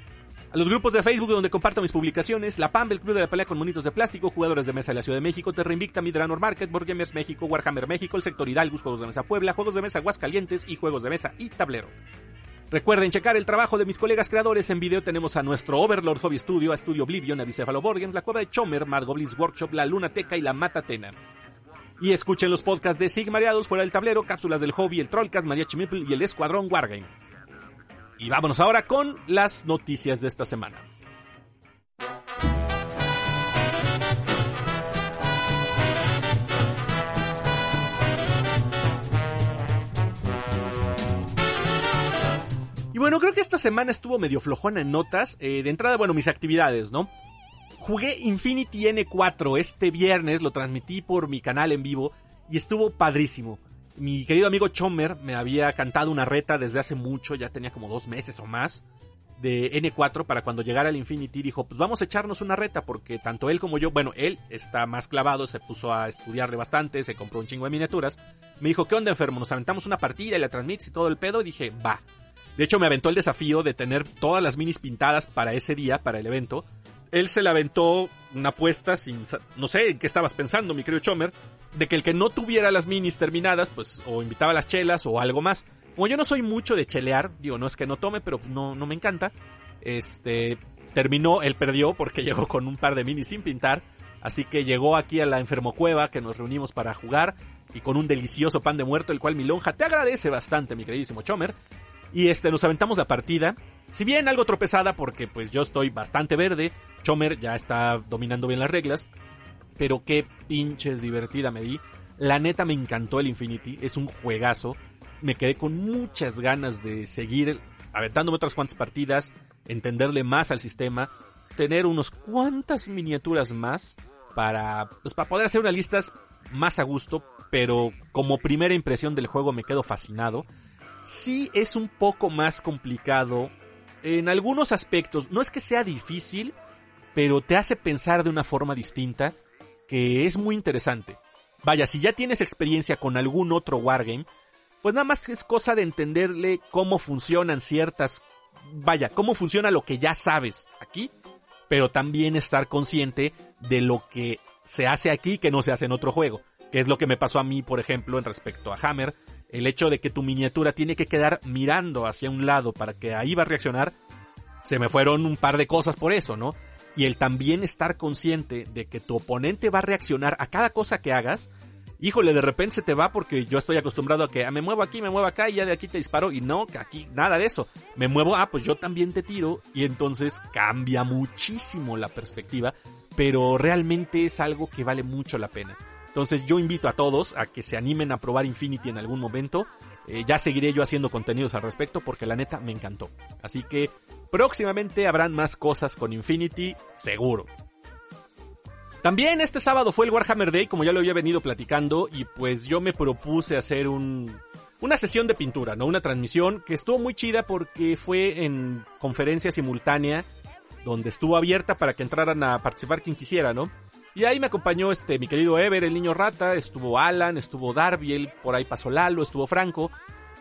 S1: los grupos de Facebook donde comparto mis publicaciones, La PAM, el Club de la Pelea con Monitos de Plástico, Jugadores de Mesa de la Ciudad de México, Terra Invicta, Midranor Market, Board Gamers México, Warhammer México, el Sector Hidalgus, Juegos de Mesa Puebla, Juegos de Mesa Aguascalientes y Juegos de Mesa y Tablero. Recuerden checar el trabajo de mis colegas creadores. En video tenemos a nuestro Overlord Hobby Studio, a Studio Oblivion, a Bicefalo la Cueva de Chomer, Mad Goblins Workshop, la Luna Teca y la Matatena. Y escuchen los podcasts de Sigmareados fuera del tablero, cápsulas del hobby, el Trollcast, Mariachi Meeple y el Escuadrón Wargame. Y vámonos ahora con las noticias de esta semana. Y bueno, creo que esta semana estuvo medio flojona en notas. Eh, de entrada, bueno, mis actividades, ¿no? Jugué Infinity N4 este viernes, lo transmití por mi canal en vivo y estuvo padrísimo. Mi querido amigo Chomer me había cantado una reta desde hace mucho, ya tenía como dos meses o más, de N4 para cuando llegara el Infinity dijo, pues vamos a echarnos una reta porque tanto él como yo, bueno, él está más clavado, se puso a estudiarle bastante, se compró un chingo de miniaturas. Me dijo, ¿qué onda enfermo? Nos aventamos una partida y la transmites y todo el pedo y dije, va. De hecho, me aventó el desafío de tener todas las minis pintadas para ese día, para el evento. Él se le aventó una apuesta sin... No sé en qué estabas pensando, mi querido Chomer. De que el que no tuviera las minis terminadas, pues o invitaba a las chelas o algo más. Como yo no soy mucho de chelear, digo, no es que no tome, pero no, no me encanta. Este, terminó, él perdió porque llegó con un par de minis sin pintar. Así que llegó aquí a la enfermocueva que nos reunimos para jugar y con un delicioso pan de muerto, el cual mi lonja te agradece bastante, mi queridísimo Chomer. Y este, nos aventamos la partida. Si bien algo tropezada porque pues yo estoy bastante verde, Chomer ya está dominando bien las reglas. Pero qué pinches divertida me di. La neta me encantó el Infinity, es un juegazo. Me quedé con muchas ganas de seguir aventándome otras cuantas partidas, entenderle más al sistema, tener unos cuantas miniaturas más para, pues, para poder hacer unas listas más a gusto, pero como primera impresión del juego me quedo fascinado sí es un poco más complicado en algunos aspectos. No es que sea difícil, pero te hace pensar de una forma distinta que es muy interesante. Vaya, si ya tienes experiencia con algún otro wargame, pues nada más es cosa de entenderle cómo funcionan ciertas... Vaya, cómo funciona lo que ya sabes aquí, pero también estar consciente de lo que se hace aquí que no se hace en otro juego. Es lo que me pasó a mí, por ejemplo, en respecto a Hammer, el hecho de que tu miniatura tiene que quedar mirando hacia un lado para que ahí va a reaccionar, se me fueron un par de cosas por eso, ¿no? Y el también estar consciente de que tu oponente va a reaccionar a cada cosa que hagas, híjole, de repente se te va porque yo estoy acostumbrado a que ah, me muevo aquí, me muevo acá y ya de aquí te disparo y no, que aquí nada de eso. Me muevo, ah, pues yo también te tiro y entonces cambia muchísimo la perspectiva, pero realmente es algo que vale mucho la pena. Entonces yo invito a todos a que se animen a probar Infinity en algún momento. Eh, ya seguiré yo haciendo contenidos al respecto porque la neta me encantó. Así que próximamente habrán más cosas con Infinity, seguro. También este sábado fue el Warhammer Day, como ya lo había venido platicando, y pues yo me propuse hacer un, una sesión de pintura, ¿no? Una transmisión que estuvo muy chida porque fue en conferencia simultánea, donde estuvo abierta para que entraran a participar quien quisiera, ¿no? Y ahí me acompañó este, mi querido Ever, el niño rata, estuvo Alan, estuvo Darbiel, por ahí pasó Lalo, estuvo Franco.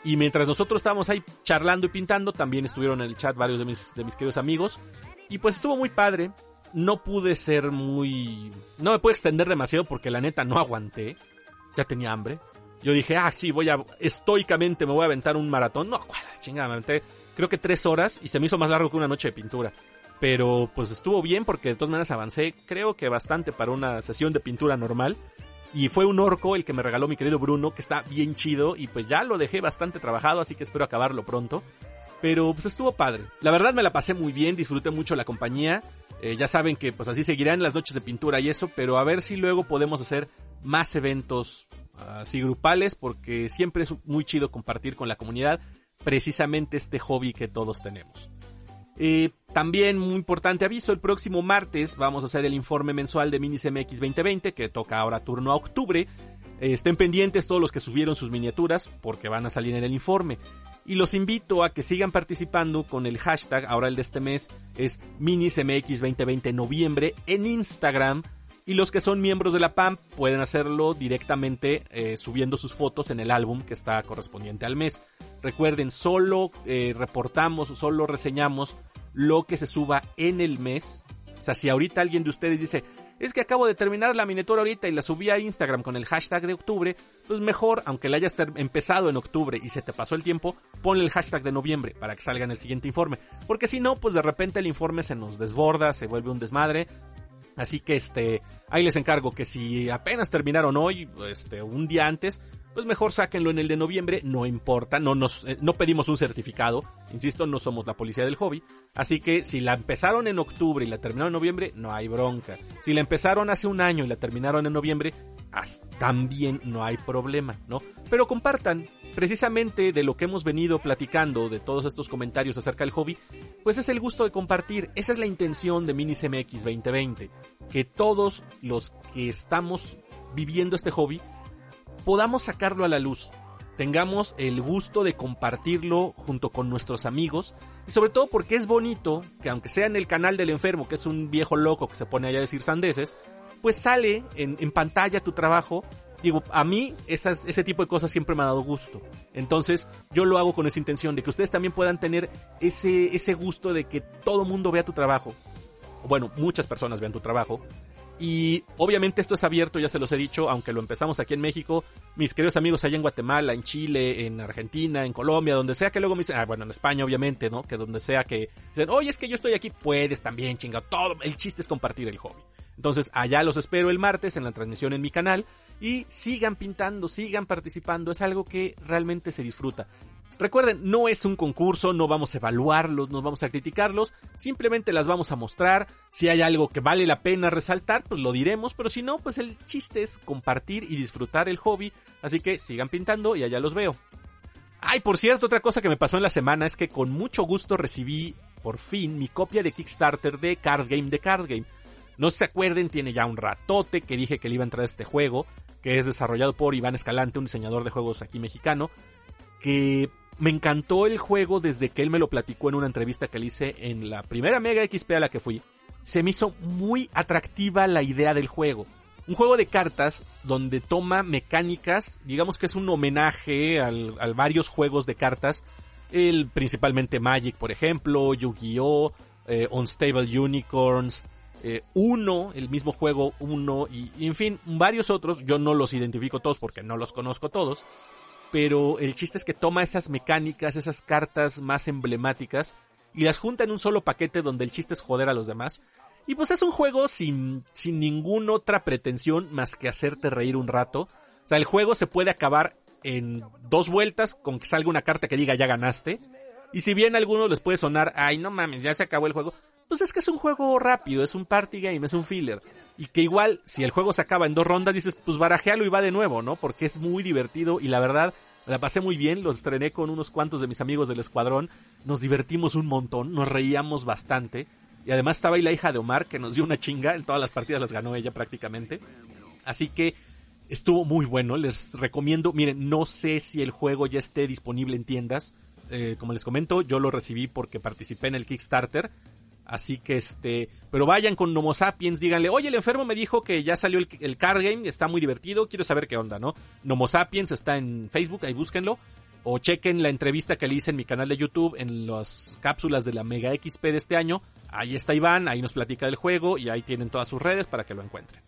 S1: Y mientras nosotros estábamos ahí charlando y pintando, también estuvieron en el chat varios de mis, de mis queridos amigos. Y pues estuvo muy padre no pude ser muy... No me pude extender demasiado porque la neta no aguanté. Ya tenía hambre. Yo dije, ah, sí, voy a... Estoicamente me voy a aventar un maratón. No, chingada, me aventé creo que tres horas y se me hizo más largo que una noche de pintura. Pero pues estuvo bien porque de todas maneras avancé, creo que bastante para una sesión de pintura normal. Y fue un orco el que me regaló mi querido Bruno, que está bien chido y pues ya lo dejé bastante trabajado, así que espero acabarlo pronto. Pero pues estuvo padre. La verdad me la pasé muy bien, disfruté mucho la compañía. Eh, ya saben que pues así seguirán las noches de pintura y eso, pero a ver si luego podemos hacer más eventos así grupales, porque siempre es muy chido compartir con la comunidad precisamente este hobby que todos tenemos. Eh, también muy importante aviso, el próximo martes vamos a hacer el informe mensual de Minis MX 2020, que toca ahora turno a octubre. Eh, estén pendientes todos los que subieron sus miniaturas, porque van a salir en el informe y los invito a que sigan participando con el hashtag, ahora el de este mes es MinisMX2020 noviembre en Instagram y los que son miembros de la PAM pueden hacerlo directamente eh, subiendo sus fotos en el álbum que está correspondiente al mes. Recuerden, solo eh, reportamos, solo reseñamos lo que se suba en el mes. O sea, si ahorita alguien de ustedes dice, es que acabo de terminar la miniatura ahorita y la subí a Instagram con el hashtag de octubre, pues mejor, aunque la hayas empezado en octubre y se te pasó el tiempo, ponle el hashtag de noviembre para que salga en el siguiente informe. Porque si no, pues de repente el informe se nos desborda, se vuelve un desmadre. Así que este, ahí les encargo que si apenas terminaron hoy, este, un día antes, pues mejor sáquenlo en el de noviembre, no importa, no nos, eh, no pedimos un certificado, insisto, no somos la policía del hobby, así que si la empezaron en octubre y la terminaron en noviembre, no hay bronca. Si la empezaron hace un año y la terminaron en noviembre, también no hay problema, ¿no? Pero compartan, precisamente de lo que hemos venido platicando, de todos estos comentarios acerca del hobby, pues es el gusto de compartir, esa es la intención de Minis MX 2020, que todos los que estamos viviendo este hobby, podamos sacarlo a la luz, tengamos el gusto de compartirlo junto con nuestros amigos y sobre todo porque es bonito que aunque sea en el canal del enfermo, que es un viejo loco que se pone allá a decir sandeces, pues sale en, pantalla tu trabajo. Digo, a mí ese tipo de cosas siempre me ha dado gusto. Entonces yo lo hago con esa intención de que ustedes también puedan tener ese, ese gusto de que todo mundo vea tu trabajo. Bueno, muchas personas vean tu trabajo y obviamente esto es abierto, ya se los he dicho, aunque lo empezamos aquí en México, mis queridos amigos allá en Guatemala, en Chile, en Argentina, en Colombia, donde sea que luego me dicen, ah, bueno, en España obviamente, ¿no? Que donde sea que dicen, oye, es que yo estoy aquí, puedes también, chinga, todo, el chiste es compartir el hobby. Entonces, allá los espero el martes en la transmisión en mi canal y sigan pintando, sigan participando, es algo que realmente se disfruta. Recuerden, no es un concurso, no vamos a evaluarlos, no vamos a criticarlos, simplemente las vamos a mostrar. Si hay algo que vale la pena resaltar, pues lo diremos, pero si no, pues el chiste es compartir y disfrutar el hobby. Así que sigan pintando y allá los veo. Ay, por cierto, otra cosa que me pasó en la semana es que con mucho gusto recibí por fin mi copia de Kickstarter de Card Game de Card Game. No se acuerden, tiene ya un ratote que dije que le iba a entrar a este juego, que es desarrollado por Iván Escalante, un diseñador de juegos aquí mexicano, que me encantó el juego desde que él me lo platicó en una entrevista que le hice en la primera Mega XP a la que fui. Se me hizo muy atractiva la idea del juego. Un juego de cartas donde toma mecánicas, digamos que es un homenaje al, a varios juegos de cartas, el, principalmente Magic, por ejemplo, Yu-Gi-Oh!, eh, Unstable Unicorns, eh, Uno, el mismo juego Uno, y, y en fin, varios otros. Yo no los identifico todos porque no los conozco todos pero el chiste es que toma esas mecánicas, esas cartas más emblemáticas y las junta en un solo paquete donde el chiste es joder a los demás. Y pues es un juego sin, sin ninguna otra pretensión más que hacerte reír un rato. O sea, el juego se puede acabar en dos vueltas con que salga una carta que diga ya ganaste. Y si bien a algunos les puede sonar, ay no mames, ya se acabó el juego, pues es que es un juego rápido, es un party game, es un filler. Y que igual, si el juego se acaba en dos rondas, dices, pues barajealo y va de nuevo, ¿no? Porque es muy divertido y la verdad, la pasé muy bien, los estrené con unos cuantos de mis amigos del escuadrón, nos divertimos un montón, nos reíamos bastante. Y además estaba ahí la hija de Omar, que nos dio una chinga, en todas las partidas las ganó ella prácticamente. Así que estuvo muy bueno, les recomiendo, miren, no sé si el juego ya esté disponible en tiendas. Eh, como les comento, yo lo recibí porque participé en el Kickstarter. Así que este, pero vayan con Nomo Sapiens, díganle, oye, el enfermo me dijo que ya salió el, card game, está muy divertido, quiero saber qué onda, ¿no? Nomo Sapiens está en Facebook, ahí búsquenlo. O chequen la entrevista que le hice en mi canal de YouTube, en las cápsulas de la Mega XP de este año. Ahí está Iván, ahí nos platica del juego y ahí tienen todas sus redes para que lo encuentren.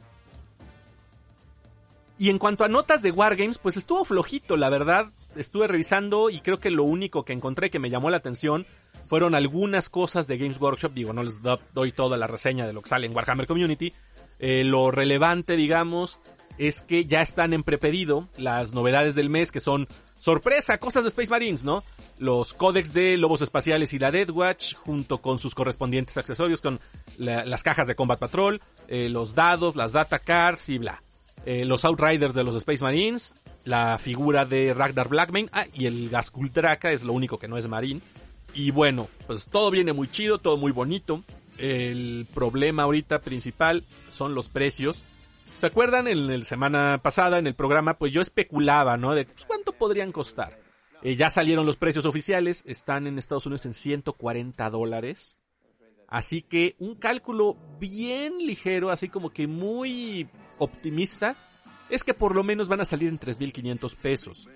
S1: Y en cuanto a notas de Wargames, pues estuvo flojito, la verdad. Estuve revisando y creo que lo único que encontré que me llamó la atención fueron algunas cosas de Games Workshop. Digo, no les doy toda la reseña de lo que sale en Warhammer Community. Eh, lo relevante, digamos, es que ya están en prepedido las novedades del mes, que son sorpresa, cosas de Space Marines, ¿no? Los códex de Lobos Espaciales y la Dead Watch, junto con sus correspondientes accesorios, con las cajas de Combat Patrol, eh, los dados, las data cards y bla. Eh, los Outriders de los Space Marines, la figura de Ragnar Blackmane, ah, y el Gaskultraka es lo único que no es Marine. Y bueno, pues todo viene muy chido, todo muy bonito. El problema ahorita principal son los precios. ¿Se acuerdan? En la semana pasada, en el programa, pues yo especulaba, ¿no? De pues, cuánto podrían costar. Eh, ya salieron los precios oficiales, están en Estados Unidos en 140 dólares. Así que un cálculo bien ligero, así como que muy optimista, es que por lo menos van a salir en 3.500 pesos.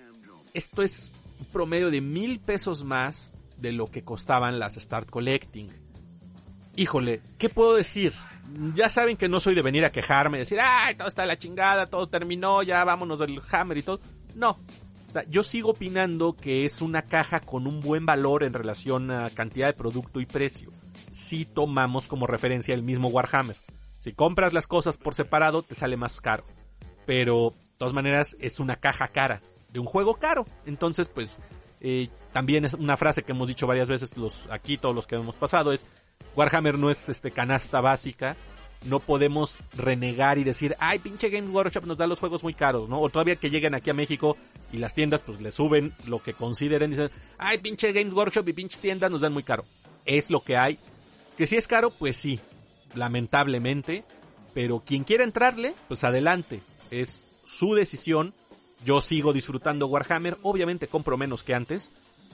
S1: Esto es un promedio de mil pesos más de lo que costaban las Start Collecting. Híjole, ¿qué puedo decir? Ya saben que no soy de venir a quejarme, decir, ay, todo está la chingada, todo terminó, ya vámonos del Hammer y todo. No. O sea, yo sigo opinando que es una caja con un buen valor en relación a cantidad de producto y precio. Si tomamos como referencia el mismo Warhammer. Si compras las cosas por separado, te sale más caro. Pero, de todas maneras, es una caja cara de un juego caro. Entonces, pues, eh, también es una frase que hemos dicho varias veces los aquí todos los que hemos pasado es Warhammer no es este canasta básica. No podemos renegar y decir, ay, pinche Game Workshop nos da los juegos muy caros, ¿no? O todavía que lleguen aquí a México y las tiendas pues le suben lo que consideren y dicen, ay, pinche Games Workshop y pinche tienda nos dan muy caro. Es lo que hay. Que si es caro, pues sí, lamentablemente, pero quien quiera entrarle, pues adelante, es su decisión. Yo sigo disfrutando Warhammer, obviamente compro menos que antes,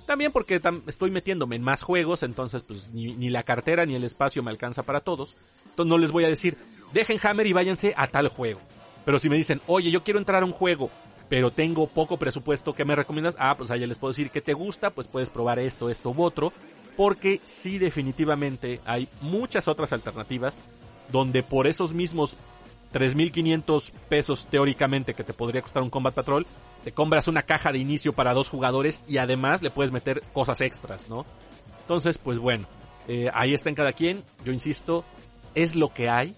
S1: también porque estoy metiéndome en más juegos, entonces pues ni, la cartera ni el espacio me alcanza para todos. Entonces no les voy a decir, dejen Hammer y váyanse a tal juego. Pero si me dicen, oye, yo quiero entrar a un juego, pero tengo poco presupuesto, ¿qué me recomiendas? Ah, pues allá les puedo decir que te gusta, pues puedes probar esto, esto u otro porque sí definitivamente hay muchas otras alternativas donde por esos mismos 3.500 pesos teóricamente que te podría costar un Combat Patrol, te compras una caja de inicio para dos jugadores y además le puedes meter cosas extras, ¿no? Entonces, pues bueno, eh, ahí está en cada quien, yo insisto, es lo que hay.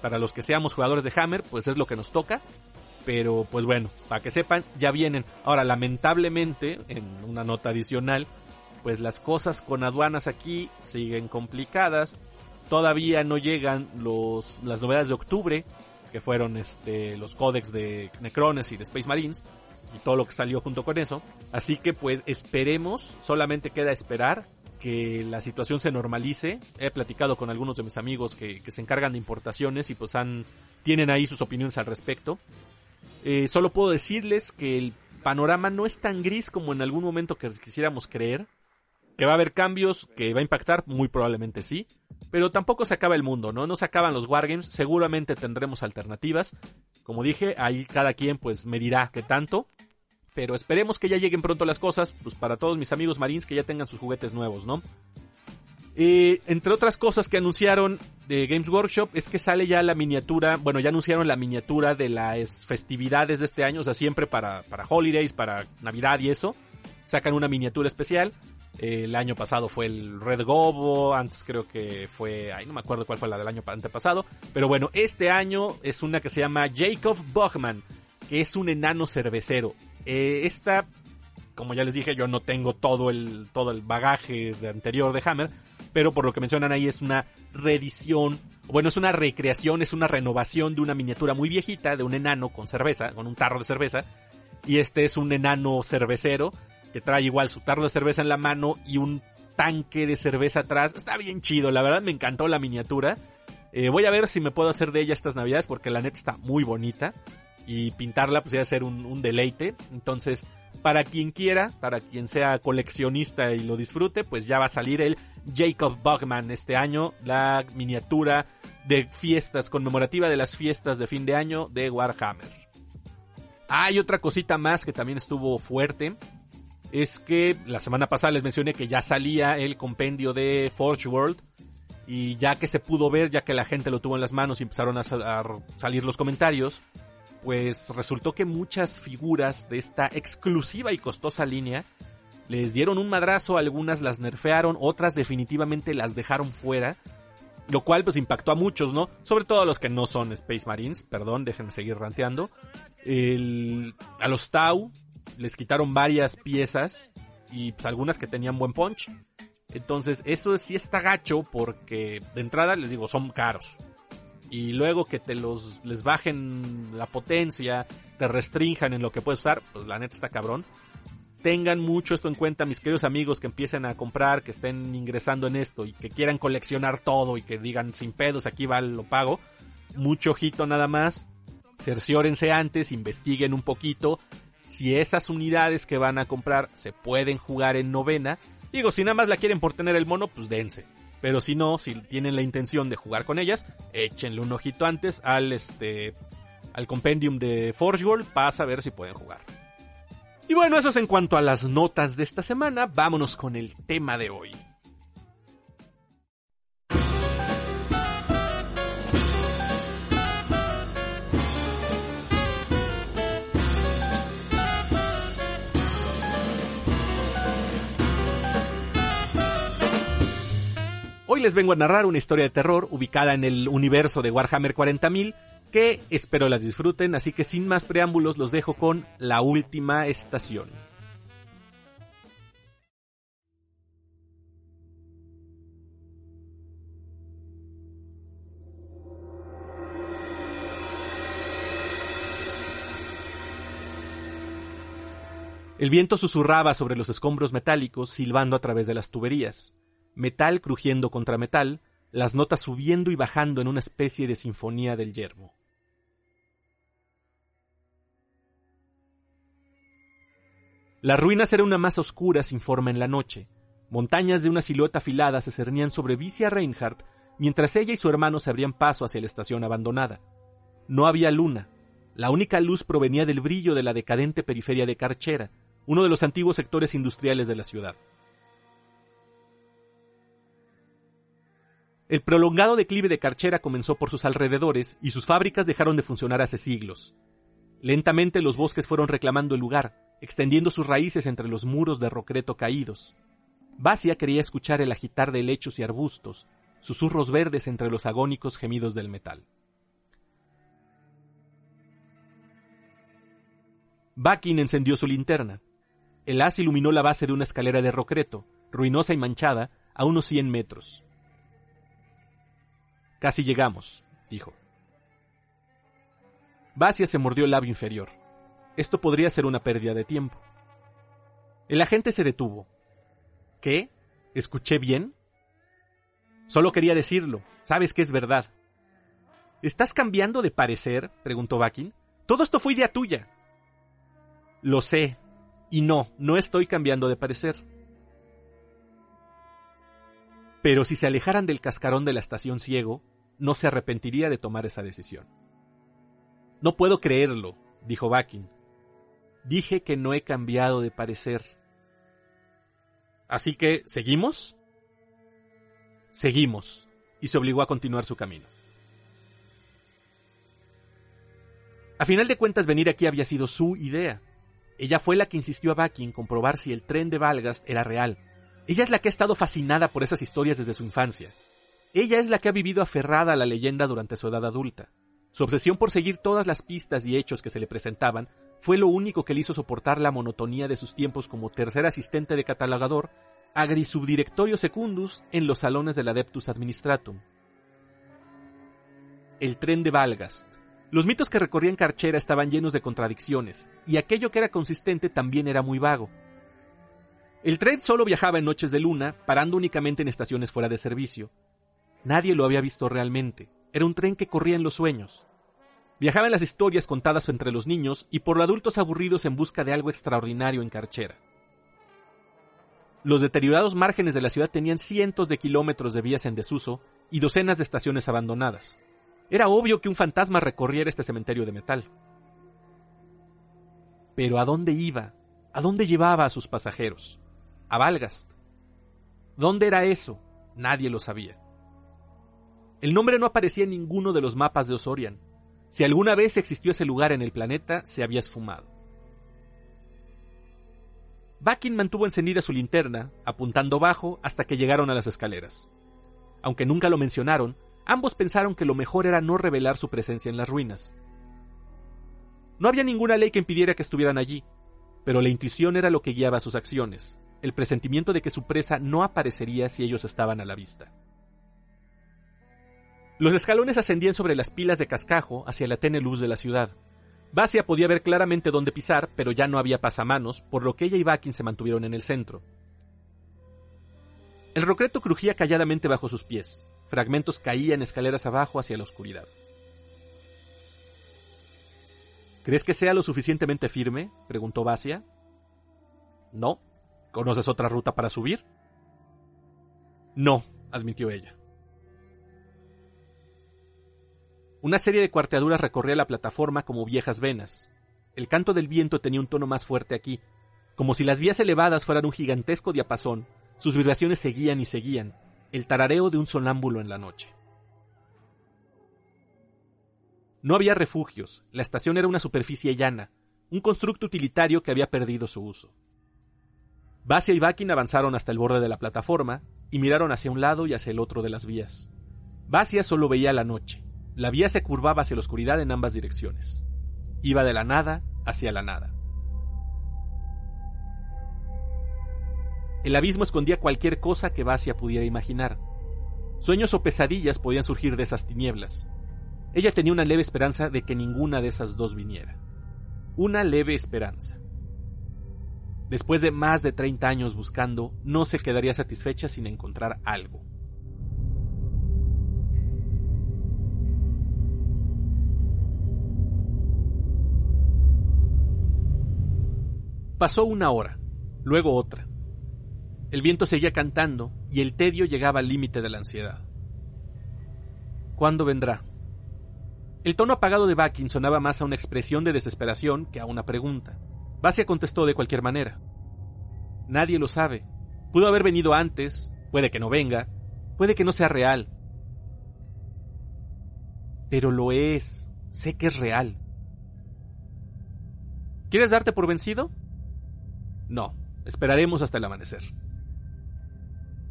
S1: Para los que seamos jugadores de Hammer, pues es lo que nos toca. Pero pues bueno, para que sepan, ya vienen. Ahora, lamentablemente, en una nota adicional, pues las cosas con aduanas aquí siguen complicadas. Todavía no llegan los, las novedades de octubre, que fueron este, los códex de Necrones y de Space Marines, y todo lo que salió junto con eso. Así que pues esperemos, solamente queda esperar que la situación se normalice. He platicado con algunos de mis amigos que, se encargan de importaciones y pues han, tienen ahí sus opiniones al respecto. Eh, solo puedo decirles que el panorama no es tan gris como en algún momento que quisiéramos creer. Que va a haber cambios, que va a impactar, muy probablemente sí. Pero tampoco se acaba el mundo, ¿no? No se acaban los wargames, seguramente tendremos alternativas. Como dije, ahí cada quien pues me dirá qué tanto. Pero esperemos que ya lleguen pronto las cosas, pues para todos mis amigos marines que ya tengan sus juguetes nuevos, ¿no? Eh, entre otras cosas que anunciaron de Games Workshop es que sale ya la miniatura, bueno, ya anunciaron la miniatura de las festividades de este año, o sea, siempre para, para holidays, para Navidad y eso, sacan una miniatura especial. El año pasado fue el Red Gobo, antes creo que fue, ay no me acuerdo cuál fue la del año antepasado, pero bueno, este año es una que se llama Jacob Bachman, que es un enano cervecero. Eh, esta, como ya les dije, yo no tengo todo el, todo el bagaje de anterior de Hammer, pero por lo que mencionan ahí es una reedición, bueno, es una recreación, es una renovación de una miniatura muy viejita de un enano con cerveza, con un tarro de cerveza, y este es un enano cervecero que trae igual su tarro de cerveza en la mano y un tanque de cerveza atrás. Está bien chido, la verdad me encantó la miniatura. Eh, voy a ver si me puedo hacer de ella estas navidades porque la neta está muy bonita y pintarla pues a ser un, deleite. Entonces, para quien quiera, para quien sea coleccionista y lo disfrute, pues ya va a salir el Jacob Bugman este año, la miniatura de fiestas conmemorativa de las fiestas de fin de año de Warhammer. Hay otra cosita más que también estuvo fuerte. Es que la semana pasada les mencioné que ya salía el compendio de Forge World. Y ya que se pudo ver, ya que la gente lo tuvo en las manos y empezaron a, salir los comentarios, pues resultó que muchas figuras de esta exclusiva y costosa línea les dieron un madrazo, algunas las nerfearon, otras definitivamente las dejaron fuera, lo cual pues impactó a muchos, ¿no? Sobre todo a los que no son Space Marines, perdón, déjenme seguir ranteando. A los Tau les quitaron varias piezas y pues algunas que tenían buen punch. Entonces, eso sí está gacho porque de entrada les digo, son caros y luego que te los les bajen la potencia, te restrinjan en lo que puedes usar, pues la neta está cabrón. Tengan mucho esto en cuenta, mis queridos amigos que empiecen a comprar, que estén ingresando en esto y que quieran coleccionar todo y que digan sin pedos, aquí va, lo pago. Mucho ojito nada más. Cerciórense antes, investiguen un poquito. Si esas unidades que van a comprar se pueden jugar en novena, digo, si nada más la quieren por tener el mono, pues dense pero si no, si tienen la intención de jugar con ellas, échenle un ojito antes al este al compendium de Forge World para saber si pueden jugar. Y bueno, eso es en cuanto a las notas de esta semana, vámonos con el tema de hoy. Hoy les vengo a narrar una historia de terror ubicada en el universo de Warhammer 40.000 que espero las disfruten, así que sin más preámbulos los dejo con La Última Estación. El viento susurraba sobre los escombros metálicos, silbando a través de las tuberías metal crujiendo contra metal, las notas subiendo y bajando en una especie de sinfonía del yermo. Las ruinas eran una masa oscura sin forma en la noche. Montañas de una silueta afilada se cernían sobre Vicia Reinhardt mientras ella y su hermano se abrían paso hacia la estación abandonada. No había luna. La única luz provenía del brillo de la decadente periferia de Carchera, uno de los antiguos sectores industriales de la ciudad. El prolongado declive de Carchera comenzó por sus alrededores y sus fábricas dejaron de funcionar hace siglos. Lentamente los bosques fueron reclamando el lugar, extendiendo sus raíces entre los muros de rocreto caídos. Basia quería escuchar el agitar de helechos y arbustos, susurros verdes entre los agónicos gemidos del metal. Bakin encendió su linterna. El haz iluminó la base de una escalera de rocreto, ruinosa y manchada, a unos cien metros. Casi llegamos, dijo. Basia se mordió el labio inferior. Esto podría ser una pérdida de tiempo. El agente se detuvo. ¿Qué? ¿Escuché bien? Solo quería decirlo. Sabes que es verdad. ¿Estás cambiando de parecer? preguntó Bakin. Todo esto fue idea tuya. Lo sé. Y no, no estoy cambiando de parecer. Pero si se alejaran del cascarón de la estación ciego, no se arrepentiría de tomar esa decisión. No puedo creerlo, dijo Bakin. Dije que no he cambiado de parecer. Así que, ¿seguimos? Seguimos, y se obligó a continuar su camino. A final de cuentas, venir aquí había sido su idea. Ella fue la que insistió a Bakin comprobar si el tren de Valgast era real, Ella es la que ha estado fascinada por esas historias desde su infancia. Ella es la que ha vivido aferrada a la leyenda durante su edad adulta. Su obsesión por seguir todas las pistas y hechos que se le presentaban fue lo único que le hizo soportar la monotonía de sus tiempos como tercer asistente de catalogador, agrisubdirectorio secundus en los salones del Adeptus Administratum. El tren de Valgast. Los mitos que recorrían Carchera estaban llenos de contradicciones, y aquello que era consistente también era muy vago. El tren solo viajaba en noches de luna, parando únicamente en estaciones fuera de servicio. Nadie lo había visto realmente. Era un tren que corría en los sueños. Viajaba en las historias contadas entre los niños y por adultos aburridos en busca de algo extraordinario en Carchera. Los deteriorados márgenes de la ciudad tenían cientos de kilómetros de vías en desuso y docenas de estaciones abandonadas. Era obvio que un fantasma recorriera este cementerio de metal. Pero ¿a dónde iba? ¿A dónde llevaba a sus pasajeros? A Valgast. ¿Dónde era eso? Nadie lo sabía. El nombre no aparecía en ninguno de los mapas de Osorian. Si alguna vez existió ese lugar en el planeta, se había esfumado. Bakin mantuvo encendida su linterna, apuntando bajo hasta que llegaron a las escaleras. Aunque nunca lo mencionaron, ambos pensaron que lo mejor era no revelar su presencia en las ruinas. No había ninguna ley que impidiera que estuvieran allí, pero la intuición era lo que guiaba sus acciones, el presentimiento de que su presa no aparecería si ellos estaban a la vista. Los escalones ascendían sobre las pilas de cascajo hacia la tenue luz de la ciudad. Basia podía ver claramente dónde pisar, pero ya no había pasamanos, por lo que ella y Bakin se mantuvieron en el centro. El rocreto crujía calladamente bajo sus pies. Fragmentos caían escaleras abajo hacia la oscuridad. ¿Crees que sea lo suficientemente firme? preguntó Basia. No. ¿Conoces otra ruta para subir? No, admitió ella. Una serie de cuarteaduras recorría la plataforma como viejas venas. El canto del viento tenía un tono más fuerte aquí, como si las vías elevadas fueran un gigantesco diapasón, sus vibraciones seguían y seguían, el tarareo de un sonámbulo en la noche. No había refugios, la estación era una superficie llana, un constructo utilitario que había perdido su uso. Basia y Bakin avanzaron hasta el borde de la plataforma y miraron hacia un lado y hacia el otro de las vías. Basia solo veía la noche, la vía se curvaba hacia la oscuridad en ambas direcciones. Iba de la nada hacia la nada. El abismo escondía cualquier cosa que Basia pudiera imaginar. Sueños o pesadillas podían surgir de esas tinieblas. Ella tenía una leve esperanza de que ninguna de esas dos viniera. Una leve esperanza. Después de más de 30 años buscando, no se quedaría satisfecha sin encontrar algo. Pasó una hora, luego otra. El viento seguía cantando y el tedio llegaba al límite de la ansiedad. ¿Cuándo vendrá? El tono apagado de Bakin sonaba más a una expresión de desesperación que a una pregunta. Basia contestó de cualquier manera. Nadie lo sabe. Pudo haber venido antes, puede que no venga, puede que no sea real. Pero lo es, sé que es real. ¿Quieres darte por vencido? No, esperaremos hasta el amanecer.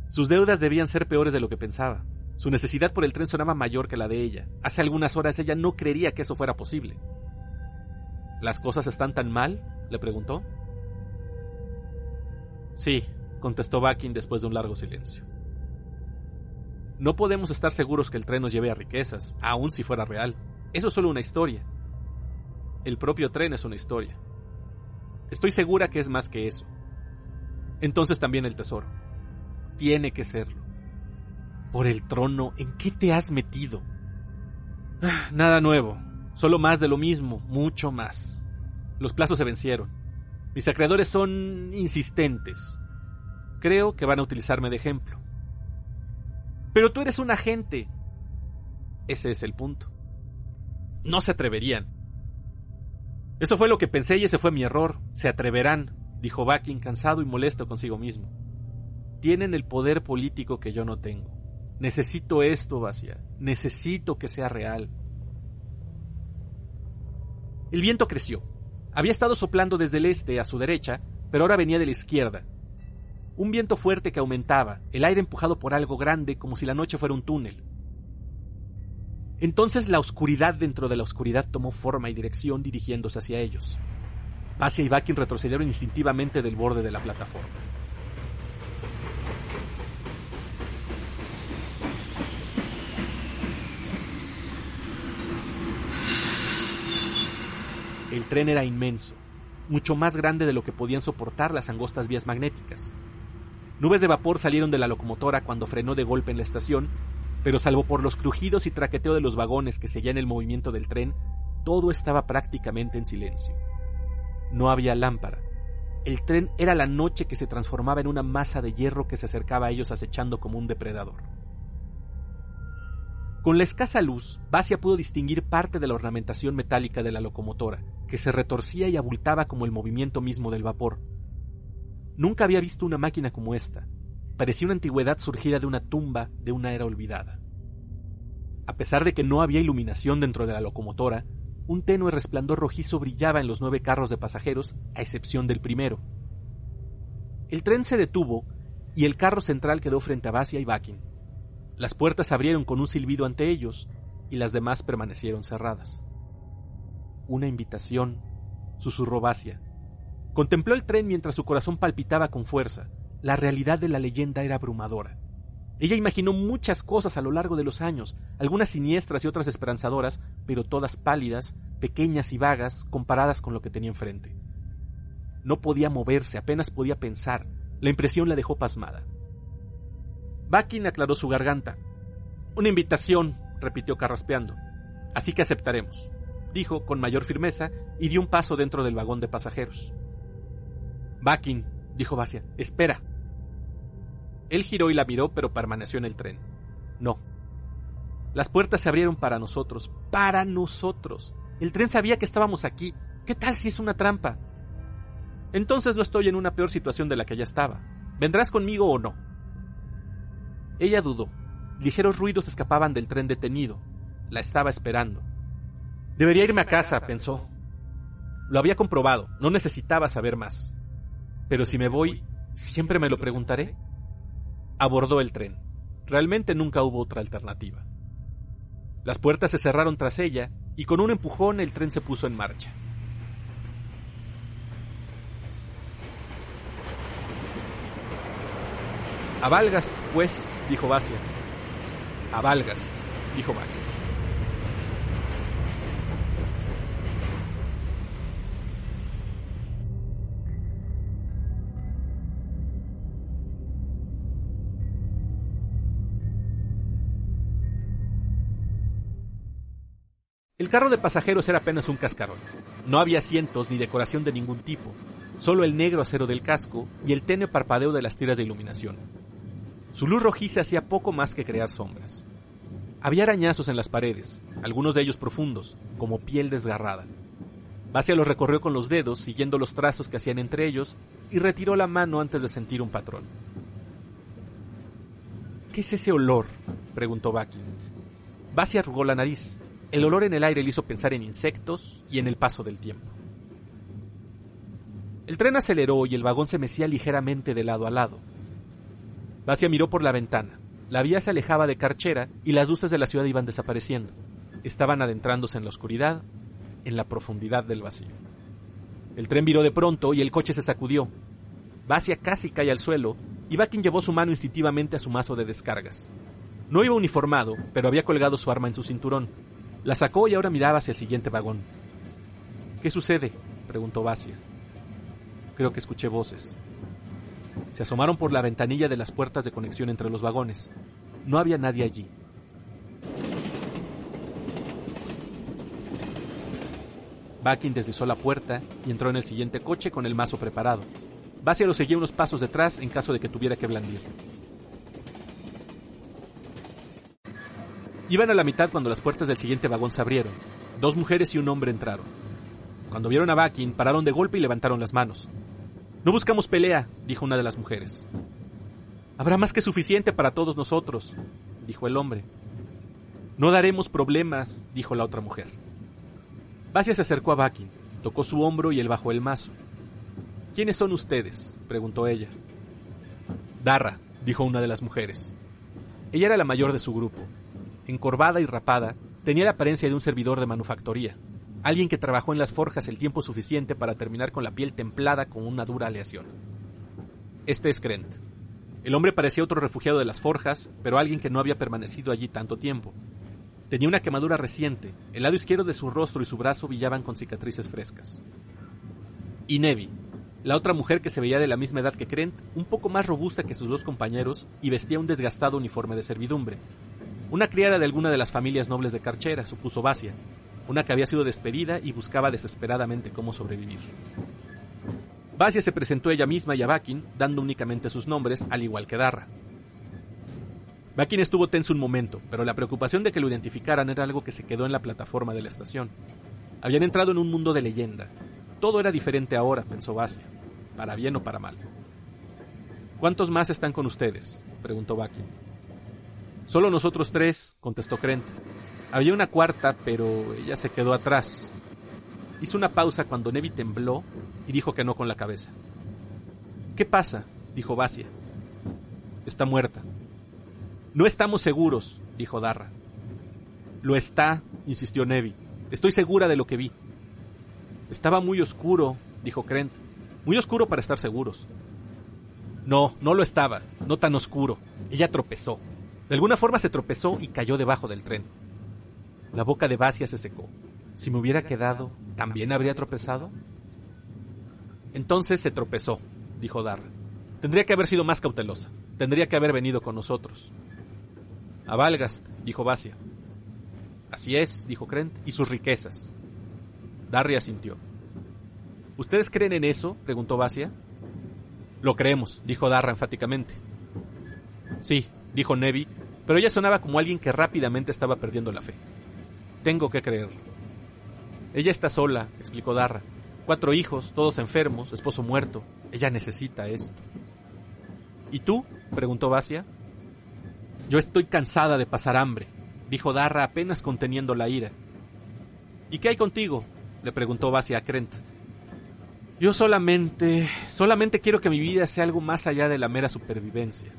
S1: Sus deudas debían ser peores de lo que pensaba. Su necesidad por el tren sonaba mayor que la de ella. Hace algunas horas ella no creería que eso fuera posible. ¿Las cosas están tan mal? le preguntó. Sí, contestó Bakin después de un largo silencio. No podemos estar seguros que el tren nos lleve a riquezas, aun si fuera real. Eso es solo una historia. El propio tren es una historia. Estoy segura que es más que eso. Entonces también el tesoro. Tiene que serlo. Por el trono, ¿en qué te has metido? Ah, nada nuevo, solo más de lo mismo, mucho más. Los plazos se vencieron. Mis acreedores son insistentes. Creo que van a utilizarme de ejemplo. Pero tú eres un agente. Ese es el punto. No se atreverían. Eso fue lo que pensé y ese fue mi error. Se atreverán, dijo Bakin cansado y molesto consigo mismo. Tienen el poder político que yo no tengo. Necesito esto, Basia. Necesito que sea real. El viento creció. Había estado soplando desde el este a su derecha, pero ahora venía de la izquierda. Un viento fuerte que aumentaba, el aire empujado por algo grande como si la noche fuera un túnel. Entonces la oscuridad dentro de la oscuridad tomó forma y dirección dirigiéndose hacia ellos. Basia y Bakin retrocedieron instintivamente del borde de la plataforma. El tren era inmenso, mucho más grande de lo que podían soportar las angostas vías magnéticas. Nubes de vapor salieron de la locomotora cuando frenó de golpe en la estación, pero salvo por los crujidos y traqueteo de los vagones que seguían el movimiento del tren, todo estaba prácticamente en silencio. No había lámpara. El tren era la noche que se transformaba en una masa de hierro que se acercaba a ellos acechando como un depredador. Con la escasa luz, Basia pudo distinguir parte de la ornamentación metálica de la locomotora, que se retorcía y abultaba como el movimiento mismo del vapor. Nunca había visto una máquina como esta. Parecía una antigüedad surgida de una tumba de una era olvidada. A pesar de que no había iluminación dentro de la locomotora, un tenue resplandor rojizo brillaba en los nueve carros de pasajeros, a excepción del primero. El tren se detuvo y el carro central quedó frente a Basia y Bakin. Las puertas se abrieron con un silbido ante ellos y las demás permanecieron cerradas. Una invitación, susurró Basia. Contempló el tren mientras su corazón palpitaba con fuerza. La realidad de la leyenda era abrumadora. Ella imaginó muchas cosas a lo largo de los años, algunas siniestras y otras esperanzadoras, pero todas pálidas, pequeñas y vagas comparadas con lo que tenía enfrente. No podía moverse, apenas podía pensar. La impresión la dejó pasmada. Bakin aclaró su garganta. Una invitación, repitió carraspeando. Así que aceptaremos, dijo con mayor firmeza y dio un paso dentro del vagón de pasajeros. Bakin, dijo Basia, espera. Él giró y la miró, pero permaneció en el tren. No. Las puertas se abrieron para nosotros, para nosotros. El tren sabía que estábamos aquí. ¿Qué tal si es una trampa? Entonces no estoy en una peor situación de la que ya estaba. ¿Vendrás conmigo o no? Ella dudó. Ligeros ruidos escapaban del tren detenido. La estaba esperando. Debería irme a casa, pensó. Lo había comprobado, no necesitaba saber más. Pero si me voy, ¿siempre me lo preguntaré? Abordó el tren. Realmente nunca hubo otra alternativa. Las puertas se cerraron tras ella y con un empujón el tren se puso en marcha. A pues, dijo Basia. A dijo Baque. El carro de pasajeros era apenas un cascarón. No había asientos ni decoración de ningún tipo, solo el negro acero del casco y el tenue parpadeo de las tiras de iluminación. Su luz rojiza hacía poco más que crear sombras. Había arañazos en las paredes, algunos de ellos profundos, como piel desgarrada. Basia los recorrió con los dedos, siguiendo los trazos que hacían entre ellos, y retiró la mano antes de sentir un patrón. ¿Qué es ese olor? preguntó Baki. Basia arrugó la nariz. El olor en el aire le hizo pensar en insectos y en el paso del tiempo. El tren aceleró y el vagón se mecía ligeramente de lado a lado, Basia miró por la ventana. La vía se alejaba de Carchera y las luces de la ciudad iban desapareciendo. Estaban adentrándose en la oscuridad, en la profundidad del vacío. El tren viró de pronto y el coche se sacudió. Basia casi cae al suelo y Bakin llevó su mano instintivamente a su mazo de descargas. No iba uniformado, pero había colgado su arma en su cinturón. La sacó y ahora miraba hacia el siguiente vagón. ¿Qué sucede? preguntó Basia. Creo que escuché voces. Se asomaron por la ventanilla de las puertas de conexión entre los vagones. No había nadie allí. Bakin deslizó la puerta y entró en el siguiente coche con el mazo preparado. Basia lo seguía unos pasos detrás en caso de que tuviera que blandir. Iban a la mitad cuando las puertas del siguiente vagón se abrieron. Dos mujeres y un hombre entraron. Cuando vieron a Bakin, pararon de golpe y levantaron las manos. No buscamos pelea, dijo una de las mujeres. Habrá más que suficiente para todos nosotros, dijo el hombre. No daremos problemas, dijo la otra mujer. Basia se acercó a Bakin, tocó su hombro y él bajó el mazo. ¿Quiénes son ustedes? preguntó ella. Darra, dijo una de las mujeres. Ella era la mayor de su grupo. Encorvada y rapada, tenía la apariencia de un servidor de manufactoría, alguien que trabajó en las forjas el tiempo suficiente para terminar con la piel templada con una dura aleación. Este es Krent. El hombre parecía otro refugiado de las forjas, pero alguien que no había permanecido allí tanto tiempo. Tenía una quemadura reciente, el lado izquierdo de su rostro y su brazo brillaban con cicatrices frescas. Y Nevi, la otra mujer que se veía de la misma edad que Krent, un poco más robusta que sus dos compañeros y vestía un desgastado uniforme de servidumbre. Una criada de alguna de las familias nobles de Carchera, supuso Basia, una que había sido despedida y buscaba desesperadamente cómo sobrevivir. Basia se presentó ella misma y a Bakin, dando únicamente sus nombres, al igual que Darra. Bakin estuvo tenso un momento, pero la preocupación de que lo identificaran era algo que se quedó en la plataforma de la estación. Habían entrado en un mundo de leyenda. Todo era diferente ahora, pensó Basia, para bien o para mal. ¿Cuántos más están con ustedes? preguntó Bakin. Solo nosotros tres, contestó Krent. Había una cuarta, pero ella se quedó atrás. Hizo una pausa cuando Nevi tembló y dijo que no con la cabeza. ¿Qué pasa? dijo Basia. Está muerta. No estamos seguros, dijo Darra. Lo está, insistió Nevi. Estoy segura de lo que vi. Estaba muy oscuro, dijo Krent. Muy oscuro para estar seguros. No, no lo estaba, no tan oscuro. Ella tropezó. De alguna forma se tropezó y cayó debajo del tren. La boca de Basia se secó. Si me hubiera quedado, ¿también habría tropezado? Entonces se tropezó, dijo Darra. Tendría que haber sido más cautelosa. Tendría que haber venido con nosotros. A Valgast, dijo Basia. Así es, dijo Krent, y sus riquezas. Darry asintió. ¿Ustedes creen en eso? preguntó Basia. Lo creemos, dijo Darra enfáticamente. Sí, dijo Nevi, pero ella sonaba como alguien que rápidamente estaba perdiendo la fe. Tengo que creerlo. Ella está sola, explicó Darra. Cuatro hijos, todos enfermos, esposo muerto. Ella necesita esto. ¿Y tú? preguntó Basia. Yo estoy cansada de pasar hambre, dijo Darra apenas conteniendo la ira. ¿Y qué hay contigo? le preguntó Basia a Krent. Yo solamente, solamente quiero que mi vida sea algo más allá de la mera supervivencia.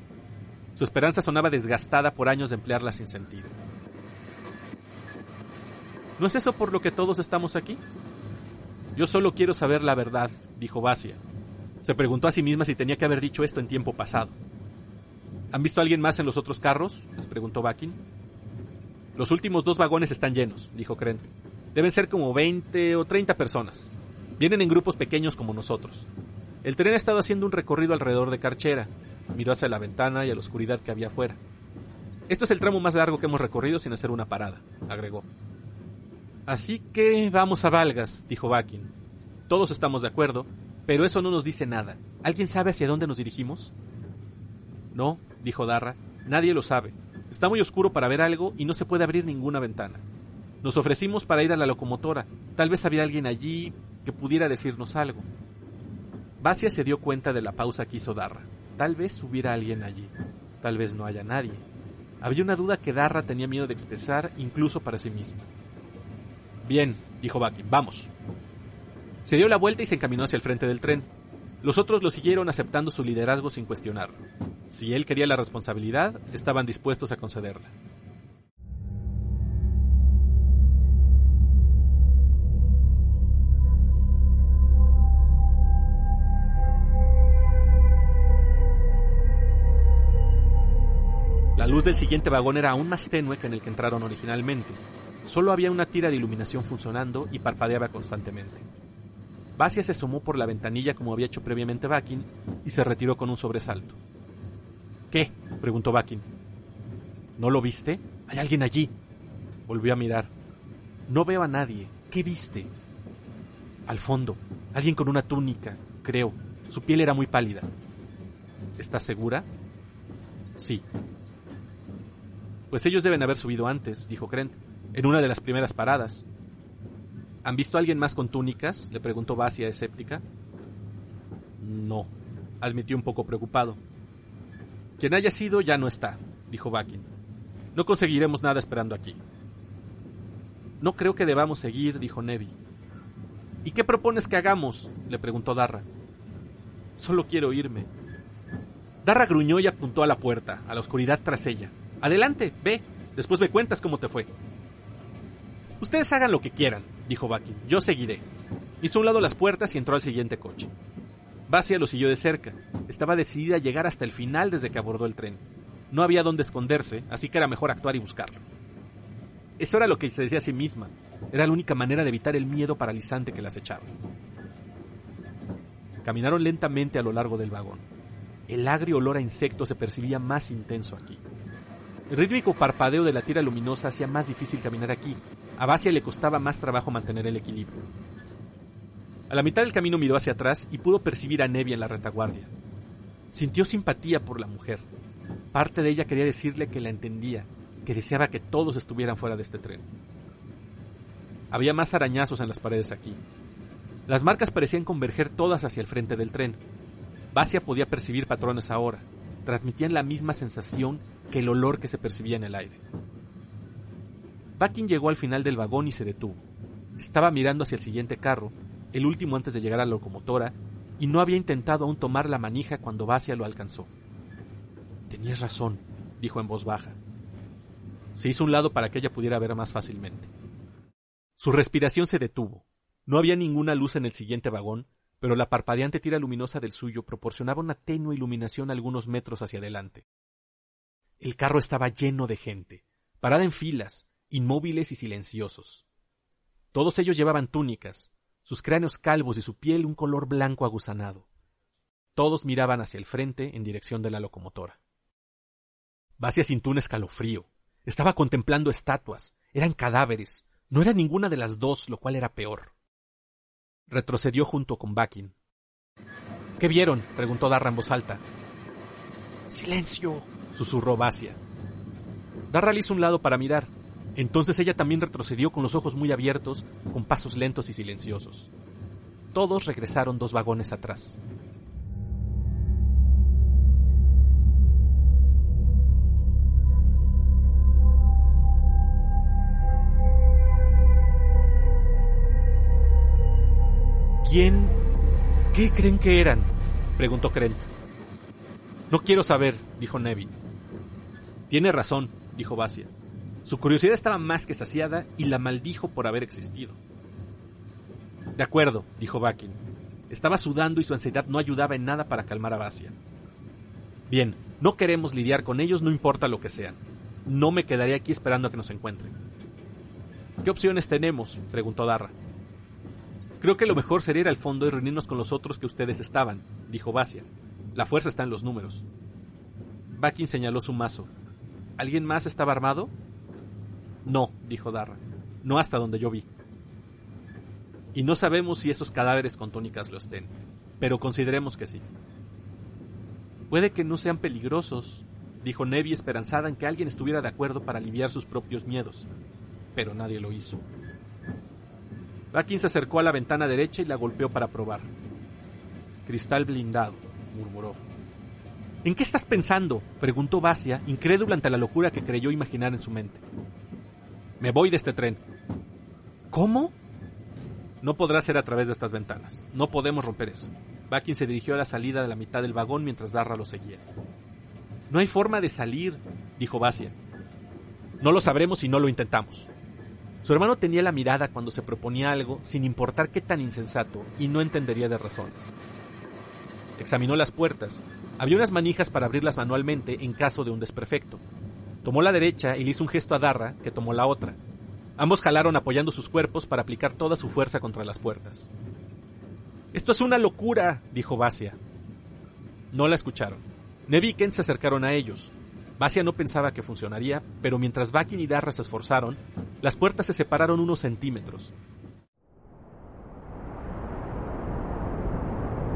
S1: Su esperanza sonaba desgastada por años de emplearla sin sentido. ¿No es eso por lo que todos estamos aquí? Yo solo quiero saber la verdad, dijo Basia. Se preguntó a sí misma si tenía que haber dicho esto en tiempo pasado. ¿Han visto a alguien más en los otros carros? les preguntó Bakin. Los últimos dos vagones están llenos, dijo Krent. Deben ser como 20 o 30 personas. Vienen en grupos pequeños como nosotros. El tren ha estado haciendo un recorrido alrededor de Carchera. Miró hacia la ventana y a la oscuridad que había afuera. Esto es el tramo más largo que hemos recorrido sin hacer una parada, agregó. Así que vamos a Valgas, dijo Bakin. Todos estamos de acuerdo, pero eso no nos dice nada. ¿Alguien sabe hacia dónde nos dirigimos? No, dijo Darra, nadie lo sabe. Está muy oscuro para ver algo y no se puede abrir ninguna ventana. Nos ofrecimos para ir a la locomotora. Tal vez había alguien allí que pudiera decirnos algo. Basia se dio cuenta de la pausa que hizo Darra. Tal vez hubiera alguien allí. Tal vez no haya nadie. Había una duda que Darra tenía miedo de expresar incluso para sí misma. Bien, dijo Bakin, vamos. Se dio la vuelta y se encaminó hacia el frente del tren. Los otros lo siguieron aceptando su liderazgo sin cuestionarlo. Si él quería la responsabilidad, estaban dispuestos a concederla. La luz del siguiente vagón era aún más tenue que en el que entraron originalmente, Solo había una tira de iluminación funcionando y parpadeaba constantemente. Basia se asomó por la ventanilla como había hecho previamente Bakin y se retiró con un sobresalto. ¿Qué? preguntó Bakin. ¿No lo viste? Hay alguien allí. Volvió a mirar. No veo a nadie. ¿Qué viste? Al fondo, alguien con una túnica, creo. Su piel era muy pálida. ¿Estás segura? Sí. Pues ellos deben haber subido antes, dijo Krent en una de las primeras paradas. ¿Han visto a alguien más con túnicas? le preguntó Basia escéptica. No, admitió un poco preocupado. Quien haya sido ya no está, dijo Bakin. No conseguiremos nada esperando aquí. No creo que debamos seguir, dijo Nevi. ¿Y qué propones que hagamos? le preguntó Darra. Solo quiero irme. Darra gruñó y apuntó a la puerta, a la oscuridad tras ella. Adelante, ve. Después me cuentas cómo te fue. Ustedes hagan lo que quieran, dijo Bucky. Yo seguiré. Hizo un lado las puertas y entró al siguiente coche. Basia lo siguió de cerca. Estaba decidida a llegar hasta el final desde que abordó el tren. No había dónde esconderse, así que era mejor actuar y buscarlo. Eso era lo que se decía a sí misma. Era la única manera de evitar el miedo paralizante que las echaba. Caminaron lentamente a lo largo del vagón. El agrio olor a insectos se percibía más intenso aquí. El rítmico parpadeo de la tira luminosa hacía más difícil caminar aquí. A Basia le costaba más trabajo mantener el equilibrio. A la mitad del camino miró hacia atrás y pudo percibir a Nevi en la retaguardia. Sintió simpatía por la mujer. Parte de ella quería decirle que la entendía, que deseaba que todos estuvieran fuera de este tren. Había más arañazos en las paredes aquí. Las marcas parecían converger todas hacia el frente del tren. Basia podía percibir patrones ahora. Transmitían la misma sensación que el olor que se percibía en el aire. Bakin llegó al final del vagón y se detuvo. Estaba mirando hacia el siguiente carro, el último antes de llegar a la locomotora, y no había intentado aún tomar la manija cuando Basia lo alcanzó. Tenías razón, dijo en voz baja. Se hizo un lado para que ella pudiera ver más fácilmente. Su respiración se detuvo. No había ninguna luz en el siguiente vagón, pero la parpadeante tira luminosa del suyo proporcionaba una tenue iluminación algunos metros hacia adelante. El carro estaba lleno de gente, parada en filas, inmóviles y silenciosos. Todos ellos llevaban túnicas, sus cráneos calvos y su piel un color blanco aguzanado. Todos miraban hacia el frente en dirección de la locomotora. Basia sintió un escalofrío. Estaba contemplando estatuas. Eran cadáveres. No era ninguna de las dos, lo cual era peor. Retrocedió junto con Bakin. ¿Qué vieron? preguntó Darra en voz alta.
S2: Silencio,
S1: susurró Basia. Darra le hizo un lado para mirar. Entonces ella también retrocedió con los ojos muy abiertos, con pasos lentos y silenciosos. Todos regresaron dos vagones atrás. ¿Quién? ¿Qué creen que eran? preguntó Krent. No quiero saber, dijo Neville. Tiene razón, dijo Basia. Su curiosidad estaba más que saciada y la maldijo por haber existido. De acuerdo, dijo Bakin. Estaba sudando y su ansiedad no ayudaba en nada para calmar a Basia. Bien, no queremos lidiar con ellos, no importa lo que sean. No me quedaré aquí esperando a que nos encuentren. ¿Qué opciones tenemos? preguntó Darra. Creo que lo mejor sería ir al fondo y reunirnos con los otros que ustedes estaban, dijo Basia. La fuerza está en los números. Bakin señaló su mazo. ¿Alguien más estaba armado? No, dijo Darra. No hasta donde yo vi. Y no sabemos si esos cadáveres con túnicas lo estén, pero consideremos que sí. Puede que no sean peligrosos, dijo Nevi esperanzada en que alguien estuviera de acuerdo para aliviar sus propios miedos, pero nadie lo hizo. Bakin se acercó a la ventana derecha y la golpeó para probar. Cristal blindado, murmuró. ¿En qué estás pensando? preguntó Basia, incrédula ante la locura que creyó imaginar en su mente. Me voy de este tren. ¿Cómo? No podrá ser a través de estas ventanas. No podemos romper eso. Bakin se dirigió a la salida de la mitad del vagón mientras Darra lo seguía. No hay forma de salir, dijo Basia. No lo sabremos si no lo intentamos. Su hermano tenía la mirada cuando se proponía algo, sin importar qué tan insensato, y no entendería de razones. Examinó las puertas. Había unas manijas para abrirlas manualmente en caso de un desperfecto. Tomó la derecha y le hizo un gesto a Darra, que tomó la otra. Ambos jalaron apoyando sus cuerpos para aplicar toda su fuerza contra las puertas. Esto es una locura, dijo Basia. No la escucharon. Nevi y Kent se acercaron a ellos. Basia no pensaba que funcionaría, pero mientras Bakin y Darra se esforzaron, las puertas se separaron unos centímetros.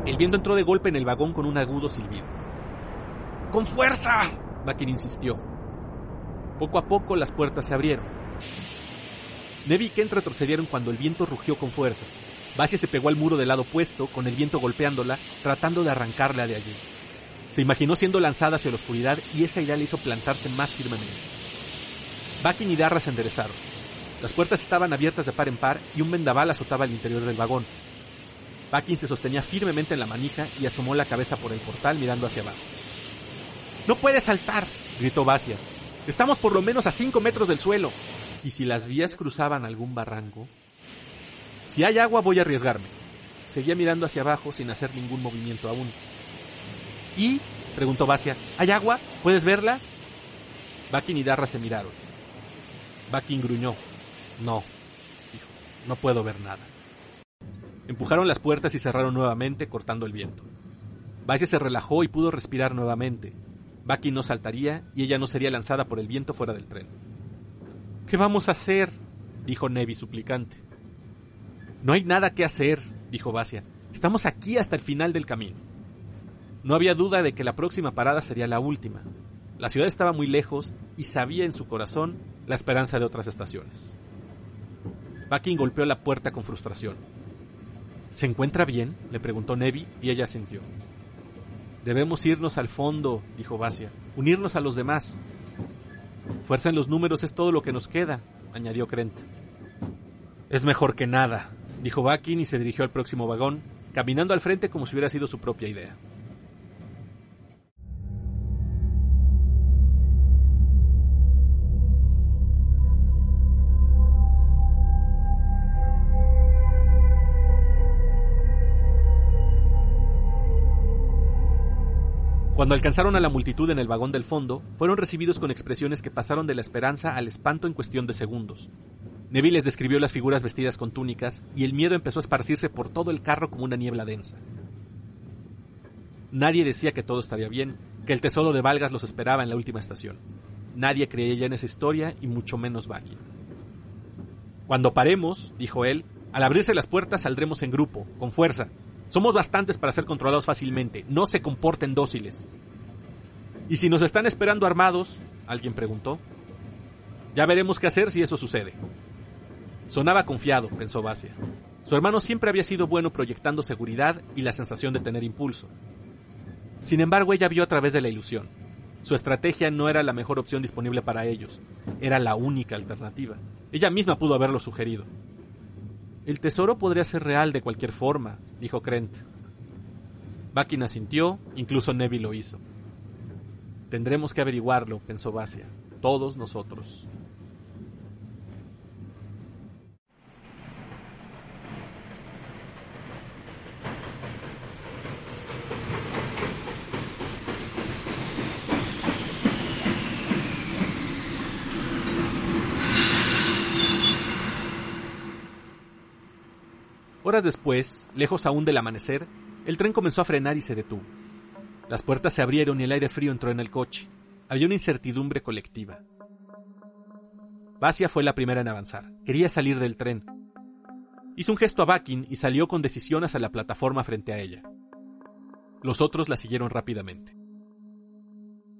S1: El viento entró de golpe en el vagón con un agudo silbido. ¡Con fuerza! Bakin insistió. Poco a poco las puertas se abrieron. Nevi y Kent retrocedieron cuando el viento rugió con fuerza. Basia se pegó al muro del lado opuesto, con el viento golpeándola, tratando de arrancarla de allí. Se imaginó siendo lanzada hacia la oscuridad y esa idea le hizo plantarse más firmemente. Bakin y Darra se enderezaron. Las puertas estaban abiertas de par en par y un vendaval azotaba el interior del vagón. Bakin se sostenía firmemente en la manija y asomó la cabeza por el portal mirando hacia abajo. No puedes saltar, gritó Basia. Estamos por lo menos a cinco metros del suelo. ¿Y si las vías cruzaban algún barranco? Si hay agua voy a arriesgarme. Seguía mirando hacia abajo sin hacer ningún movimiento aún. ¿Y? preguntó Basia. ¿Hay agua? ¿Puedes verla? Bakin y Darra se miraron. Bakin gruñó. No, dijo. No puedo ver nada. Empujaron las puertas y cerraron nuevamente, cortando el viento. Basia se relajó y pudo respirar nuevamente. Bakin no saltaría y ella no sería lanzada por el viento fuera del tren. ¿Qué vamos a hacer? dijo Nevi suplicante. No hay nada que hacer, dijo Basia. Estamos aquí hasta el final del camino. No había duda de que la próxima parada sería la última. La ciudad estaba muy lejos y sabía en su corazón la esperanza de otras estaciones. Bakin golpeó la puerta con frustración. ¿Se encuentra bien? le preguntó Nevi y ella sintió. Debemos irnos al fondo, dijo Basia, unirnos a los demás. Fuerza en los números es todo lo que nos queda, añadió Krent. Es mejor que nada, dijo Bakin y se dirigió al próximo vagón, caminando al frente como si hubiera sido su propia idea. Cuando alcanzaron a la multitud en el vagón del fondo, fueron recibidos con expresiones que pasaron de la esperanza al espanto en cuestión de segundos. Neville les describió las figuras vestidas con túnicas y el miedo empezó a esparcirse por todo el carro como una niebla densa. Nadie decía que todo estaría bien, que el tesoro de Valgas los esperaba en la última estación. Nadie creía ya en esa historia y mucho menos Bucky. Cuando paremos, dijo él, al abrirse las puertas saldremos en grupo, con fuerza, somos bastantes para ser controlados fácilmente. No se comporten dóciles. ¿Y si nos están esperando armados? Alguien preguntó. Ya veremos qué hacer si eso sucede. Sonaba confiado, pensó Basia. Su hermano siempre había sido bueno proyectando seguridad y la sensación de tener impulso. Sin embargo, ella vio a través de la ilusión. Su estrategia no era la mejor opción disponible para ellos, era la única alternativa. Ella misma pudo haberlo sugerido. El tesoro podría ser real de cualquier forma, dijo Krent. Bakin asintió, incluso Neville lo hizo. Tendremos que averiguarlo, pensó Basia, todos nosotros. Horas después, lejos aún del amanecer, el tren comenzó a frenar y se detuvo. Las puertas se abrieron y el aire frío entró en el coche. Había una incertidumbre colectiva. Basia fue la primera en avanzar. Quería salir del tren. Hizo un gesto a Bakin y salió con decisión hacia la plataforma frente a ella. Los otros la siguieron rápidamente.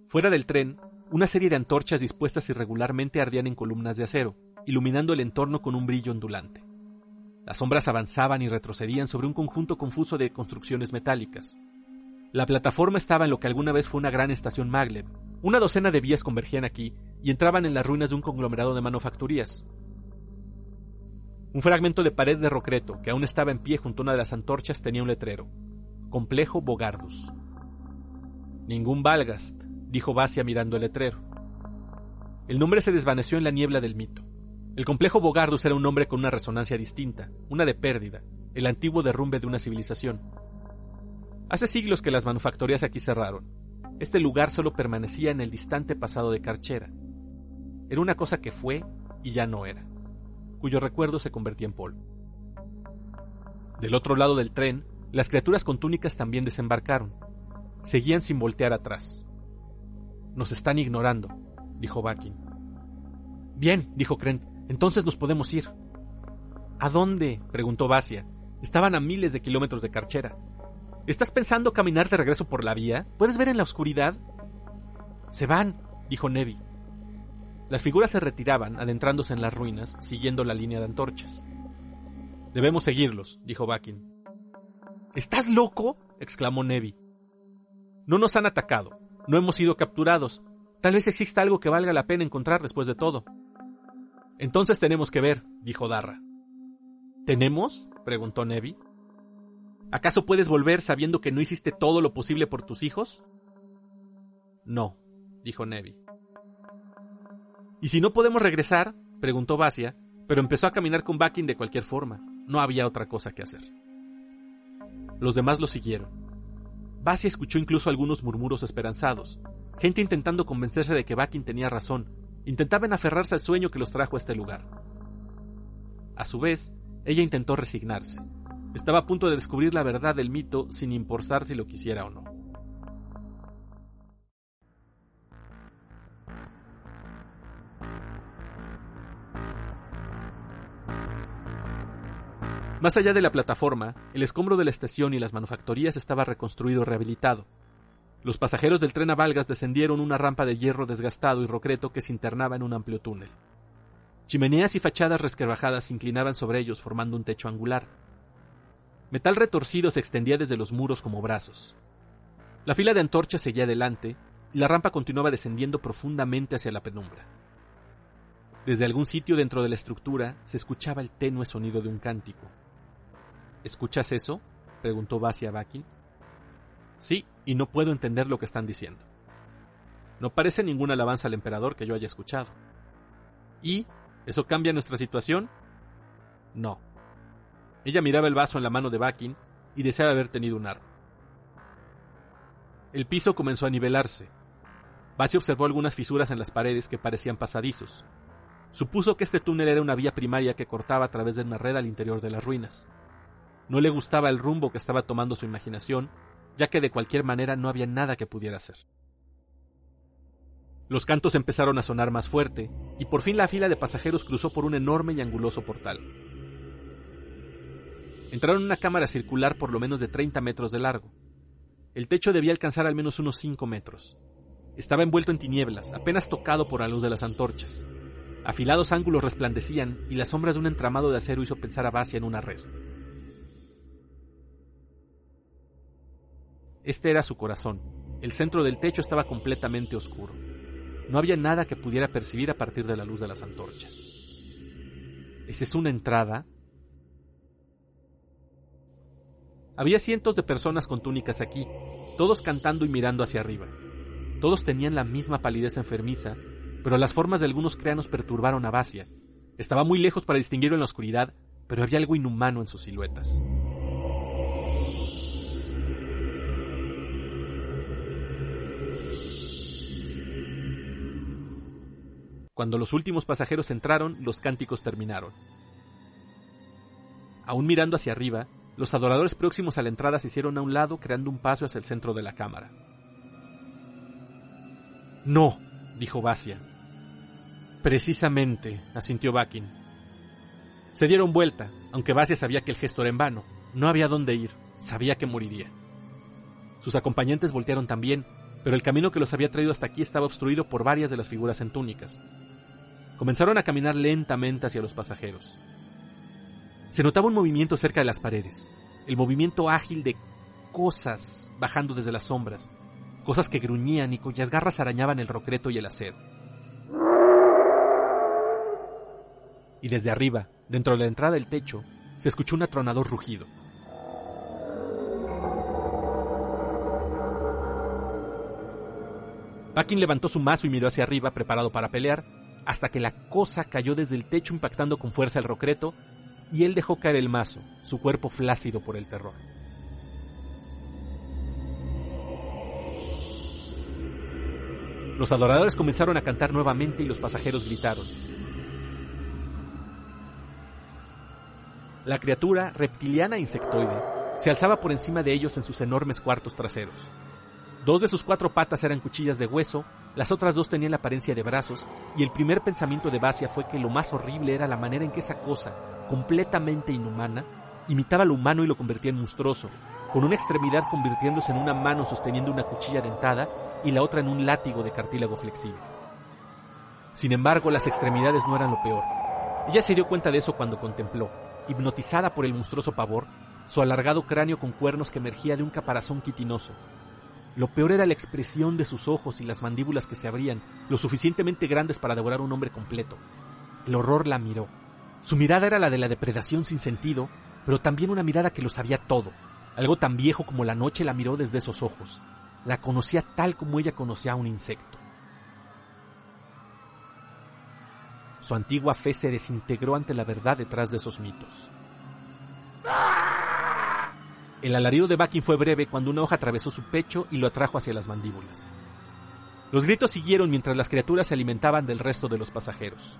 S1: Fuera del tren, una serie de antorchas dispuestas irregularmente ardían en columnas de acero, iluminando el entorno con un brillo ondulante. Las sombras avanzaban y retrocedían sobre un conjunto confuso de construcciones metálicas. La plataforma estaba en lo que alguna vez fue una gran estación Maglev. Una docena de vías convergían aquí y entraban en las ruinas de un conglomerado de manufacturías. Un fragmento de pared de rocreto, que aún estaba en pie junto a una de las antorchas, tenía un letrero. Complejo Bogardus. Ningún Valgast, dijo Basia mirando el letrero. El nombre se desvaneció en la niebla del mito. El complejo Bogardus era un nombre con una resonancia distinta, una de pérdida, el antiguo derrumbe de una civilización. Hace siglos que las manufactorías aquí cerraron. Este lugar solo permanecía en el distante pasado de Carchera. Era una cosa que fue y ya no era, cuyo recuerdo se convertía en polvo. Del otro lado del tren, las criaturas con túnicas también desembarcaron. Seguían sin voltear atrás. Nos están ignorando, dijo Bakin. Bien, dijo Krent, entonces nos podemos ir. ¿A dónde? preguntó Basia. Estaban a miles de kilómetros de Carchera. ¿Estás pensando caminar de regreso por la vía? ¿Puedes ver en la oscuridad? Se van, dijo Nevi. Las figuras se retiraban, adentrándose en las ruinas, siguiendo la línea de antorchas. Debemos seguirlos, dijo Bakin. ¿Estás loco? exclamó Nevi. No nos han atacado, no hemos sido capturados. Tal vez exista algo que valga la pena encontrar después de todo. Entonces tenemos que ver, dijo Darra. ¿Tenemos? preguntó Nevi. ¿Acaso puedes volver sabiendo que no hiciste todo lo posible por tus hijos? No, dijo Nevi. ¿Y si no podemos regresar? preguntó Basia, pero empezó a caminar con Bakin de cualquier forma. No había otra cosa que hacer. Los demás lo siguieron. Basia escuchó incluso algunos murmuros esperanzados, gente intentando convencerse de que Bakin tenía razón, intentaban aferrarse al sueño que los trajo a este lugar. A su vez, ella intentó resignarse. Estaba a punto de descubrir la verdad del mito sin importar si lo quisiera o no. Más allá de la plataforma, el escombro de la estación y las manufactorías estaba reconstruido rehabilitado. Los pasajeros del tren a Valgas descendieron una rampa de hierro desgastado y rocreto que se internaba en un amplio túnel. Chimeneas y fachadas resquebrajadas se inclinaban sobre ellos formando un techo angular. Metal retorcido se extendía desde los muros como brazos. La fila de antorchas seguía adelante y la rampa continuaba descendiendo profundamente hacia la penumbra. Desde algún sitio dentro de la estructura se escuchaba el tenue sonido de un cántico. ¿Escuchas eso? preguntó Basia a. Sí, y no puedo entender lo que están diciendo. No parece ninguna alabanza al emperador que yo haya escuchado. ¿Y eso cambia nuestra situación? No. Ella miraba el vaso en la mano de Bakin y deseaba haber tenido un arma. El piso comenzó a nivelarse. Basia observó algunas fisuras en las paredes que parecían pasadizos. Supuso que este túnel era una vía primaria que cortaba a través de una red al interior de las ruinas. No le gustaba el rumbo que estaba tomando su imaginación, ya que de cualquier manera no había nada que pudiera hacer. Los cantos empezaron a sonar más fuerte, y por fin la fila de pasajeros cruzó por un enorme y anguloso portal. Entraron en una cámara circular por lo menos de 30 metros de largo. El techo debía alcanzar al menos unos 5 metros. Estaba envuelto en tinieblas, apenas tocado por la luz de las antorchas. Afilados ángulos resplandecían y las sombras de un entramado de acero hizo pensar a Basia en una red. Este era su corazón. El centro del techo estaba completamente oscuro. No había nada que pudiera percibir a partir de la luz de las antorchas. ¿Esa es una entrada? Había cientos de personas con túnicas aquí, todos cantando y mirando hacia arriba. Todos tenían la misma palidez enfermiza, pero las formas de algunos cráneos perturbaron a Basia. Estaba muy lejos para distinguirlo en la oscuridad, pero había algo inhumano en sus siluetas. Cuando los últimos pasajeros entraron, los cánticos terminaron. Aún mirando hacia arriba, los adoradores próximos a la entrada se hicieron a un lado creando un paso hacia el centro de la cámara. No, dijo Basia. Precisamente, asintió Bakin. Se dieron vuelta, aunque Basia sabía que el gesto era en vano. No había dónde ir, sabía que moriría. Sus acompañantes voltearon también, pero el camino que los había traído hasta aquí estaba obstruido por varias de las figuras en túnicas. Comenzaron a caminar lentamente hacia los pasajeros. Se notaba un movimiento cerca de las paredes, el movimiento ágil de cosas bajando desde las sombras, cosas que gruñían y cuyas garras arañaban el rocreto y el acero. Y desde arriba, dentro de la entrada del techo, se escuchó un atronador rugido. Bakin levantó su mazo y miró hacia arriba, preparado para pelear, hasta que la cosa cayó desde el techo impactando con fuerza el rocreto, y él dejó caer el mazo, su cuerpo flácido por el terror. Los adoradores comenzaron a cantar nuevamente y los pasajeros gritaron. La criatura, reptiliana e insectoide, se alzaba por encima de ellos en sus enormes cuartos traseros. Dos de sus cuatro patas eran cuchillas de hueso, las otras dos tenían la apariencia de brazos, y el primer pensamiento de Basia fue que lo más horrible era la manera en que esa cosa, completamente inhumana, imitaba lo humano y lo convertía en monstruoso, con una extremidad convirtiéndose en una mano sosteniendo una cuchilla dentada y la otra en un látigo de cartílago flexible. Sin embargo, las extremidades no eran lo peor. Ella se dio cuenta de eso cuando contempló, hipnotizada por el monstruoso pavor, su alargado cráneo con cuernos que emergía de un caparazón quitinoso, lo peor era la expresión de sus ojos y las mandíbulas que se abrían, lo suficientemente grandes para devorar un hombre completo. El horror la miró. Su mirada era la de la depredación sin sentido, pero también una mirada que lo sabía todo. Algo tan viejo como la noche la miró desde esos ojos. la conocía tal como ella conocía a un insecto. Su antigua fe se desintegró ante la verdad detrás de esos mitos. El alarido de Bakin fue breve cuando una hoja atravesó su pecho y lo atrajo hacia las mandíbulas. Los gritos siguieron mientras las criaturas se alimentaban del resto de los pasajeros.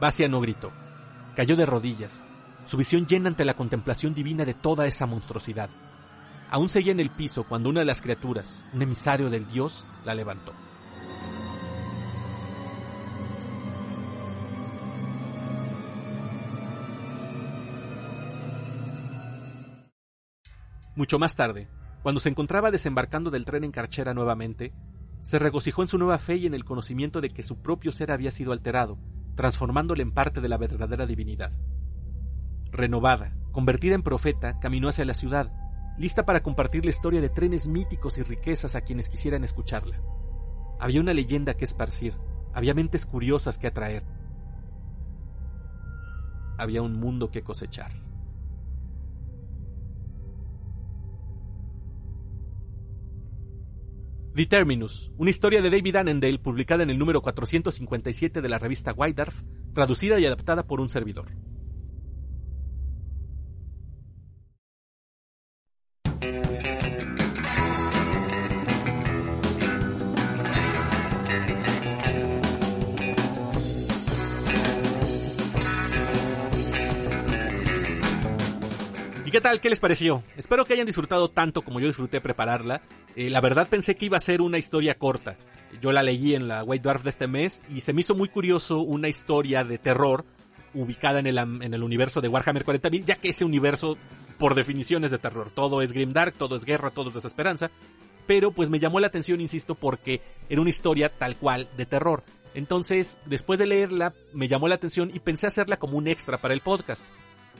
S1: Basia no gritó. Cayó de rodillas, su visión llena ante la contemplación divina de toda esa monstruosidad. Aún seguía en el piso cuando una de las criaturas, un emisario del dios, la levantó. Mucho más tarde, cuando se encontraba desembarcando del tren en Carchera nuevamente, se regocijó en su nueva fe y en el conocimiento de que su propio ser había sido alterado, transformándole en parte de la verdadera divinidad. Renovada, convertida en profeta, caminó hacia la ciudad, lista para compartir la historia de trenes míticos y riquezas a quienes quisieran escucharla. Había una leyenda que esparcir, había mentes curiosas que atraer, había un mundo que cosechar. The Terminus, una historia de David Annandale publicada en el número 457 de la revista Dwarf, traducida y adaptada por un servidor. Qué tal? ¿Qué les pareció? Espero que hayan disfrutado tanto como yo disfruté prepararla. Eh, la verdad pensé que iba a ser una historia corta. Yo la leí en la White Dwarf de este mes y se me hizo muy curioso una historia de terror ubicada en el, en el universo de Warhammer 40.000, ya que ese universo por definición es de terror. Todo es grimdark, todo es guerra, todo es desesperanza. Pero pues me llamó la atención, insisto, porque era una historia tal cual de terror. Entonces, después de leerla, me llamó la atención y pensé hacerla como un extra para el podcast.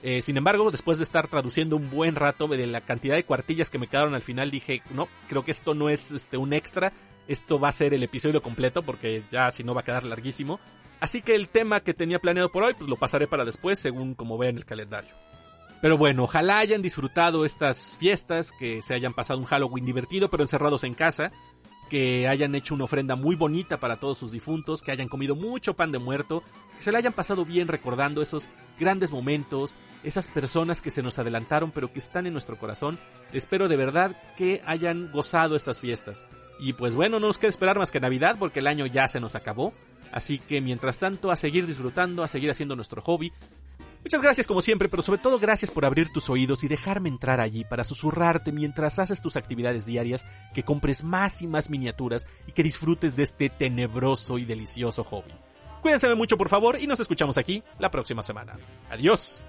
S1: Eh, sin embargo, después de estar traduciendo un buen rato de la cantidad de cuartillas que me quedaron al final, dije, no, creo que esto no es este, un extra, esto va a ser el episodio completo porque ya si no va a quedar larguísimo. Así que el tema que tenía planeado por hoy, pues lo pasaré para después, según como vean el calendario. Pero bueno, ojalá hayan disfrutado estas fiestas, que se hayan pasado un Halloween divertido, pero encerrados en casa que hayan hecho una ofrenda muy bonita para todos sus difuntos, que hayan comido mucho pan de muerto, que se le hayan pasado bien recordando esos grandes momentos, esas personas que se nos adelantaron pero que están en nuestro corazón. Espero de verdad que hayan gozado estas fiestas. Y pues bueno, no nos queda esperar más que Navidad porque el año ya se nos acabó. Así que mientras tanto, a seguir disfrutando, a seguir haciendo nuestro hobby, Muchas gracias como siempre, pero sobre todo gracias por abrir tus oídos y dejarme entrar allí para susurrarte mientras haces tus actividades diarias, que compres más y más miniaturas y que disfrutes de este tenebroso y delicioso hobby. Cuídense mucho por favor y nos escuchamos aquí la próxima semana. Adiós.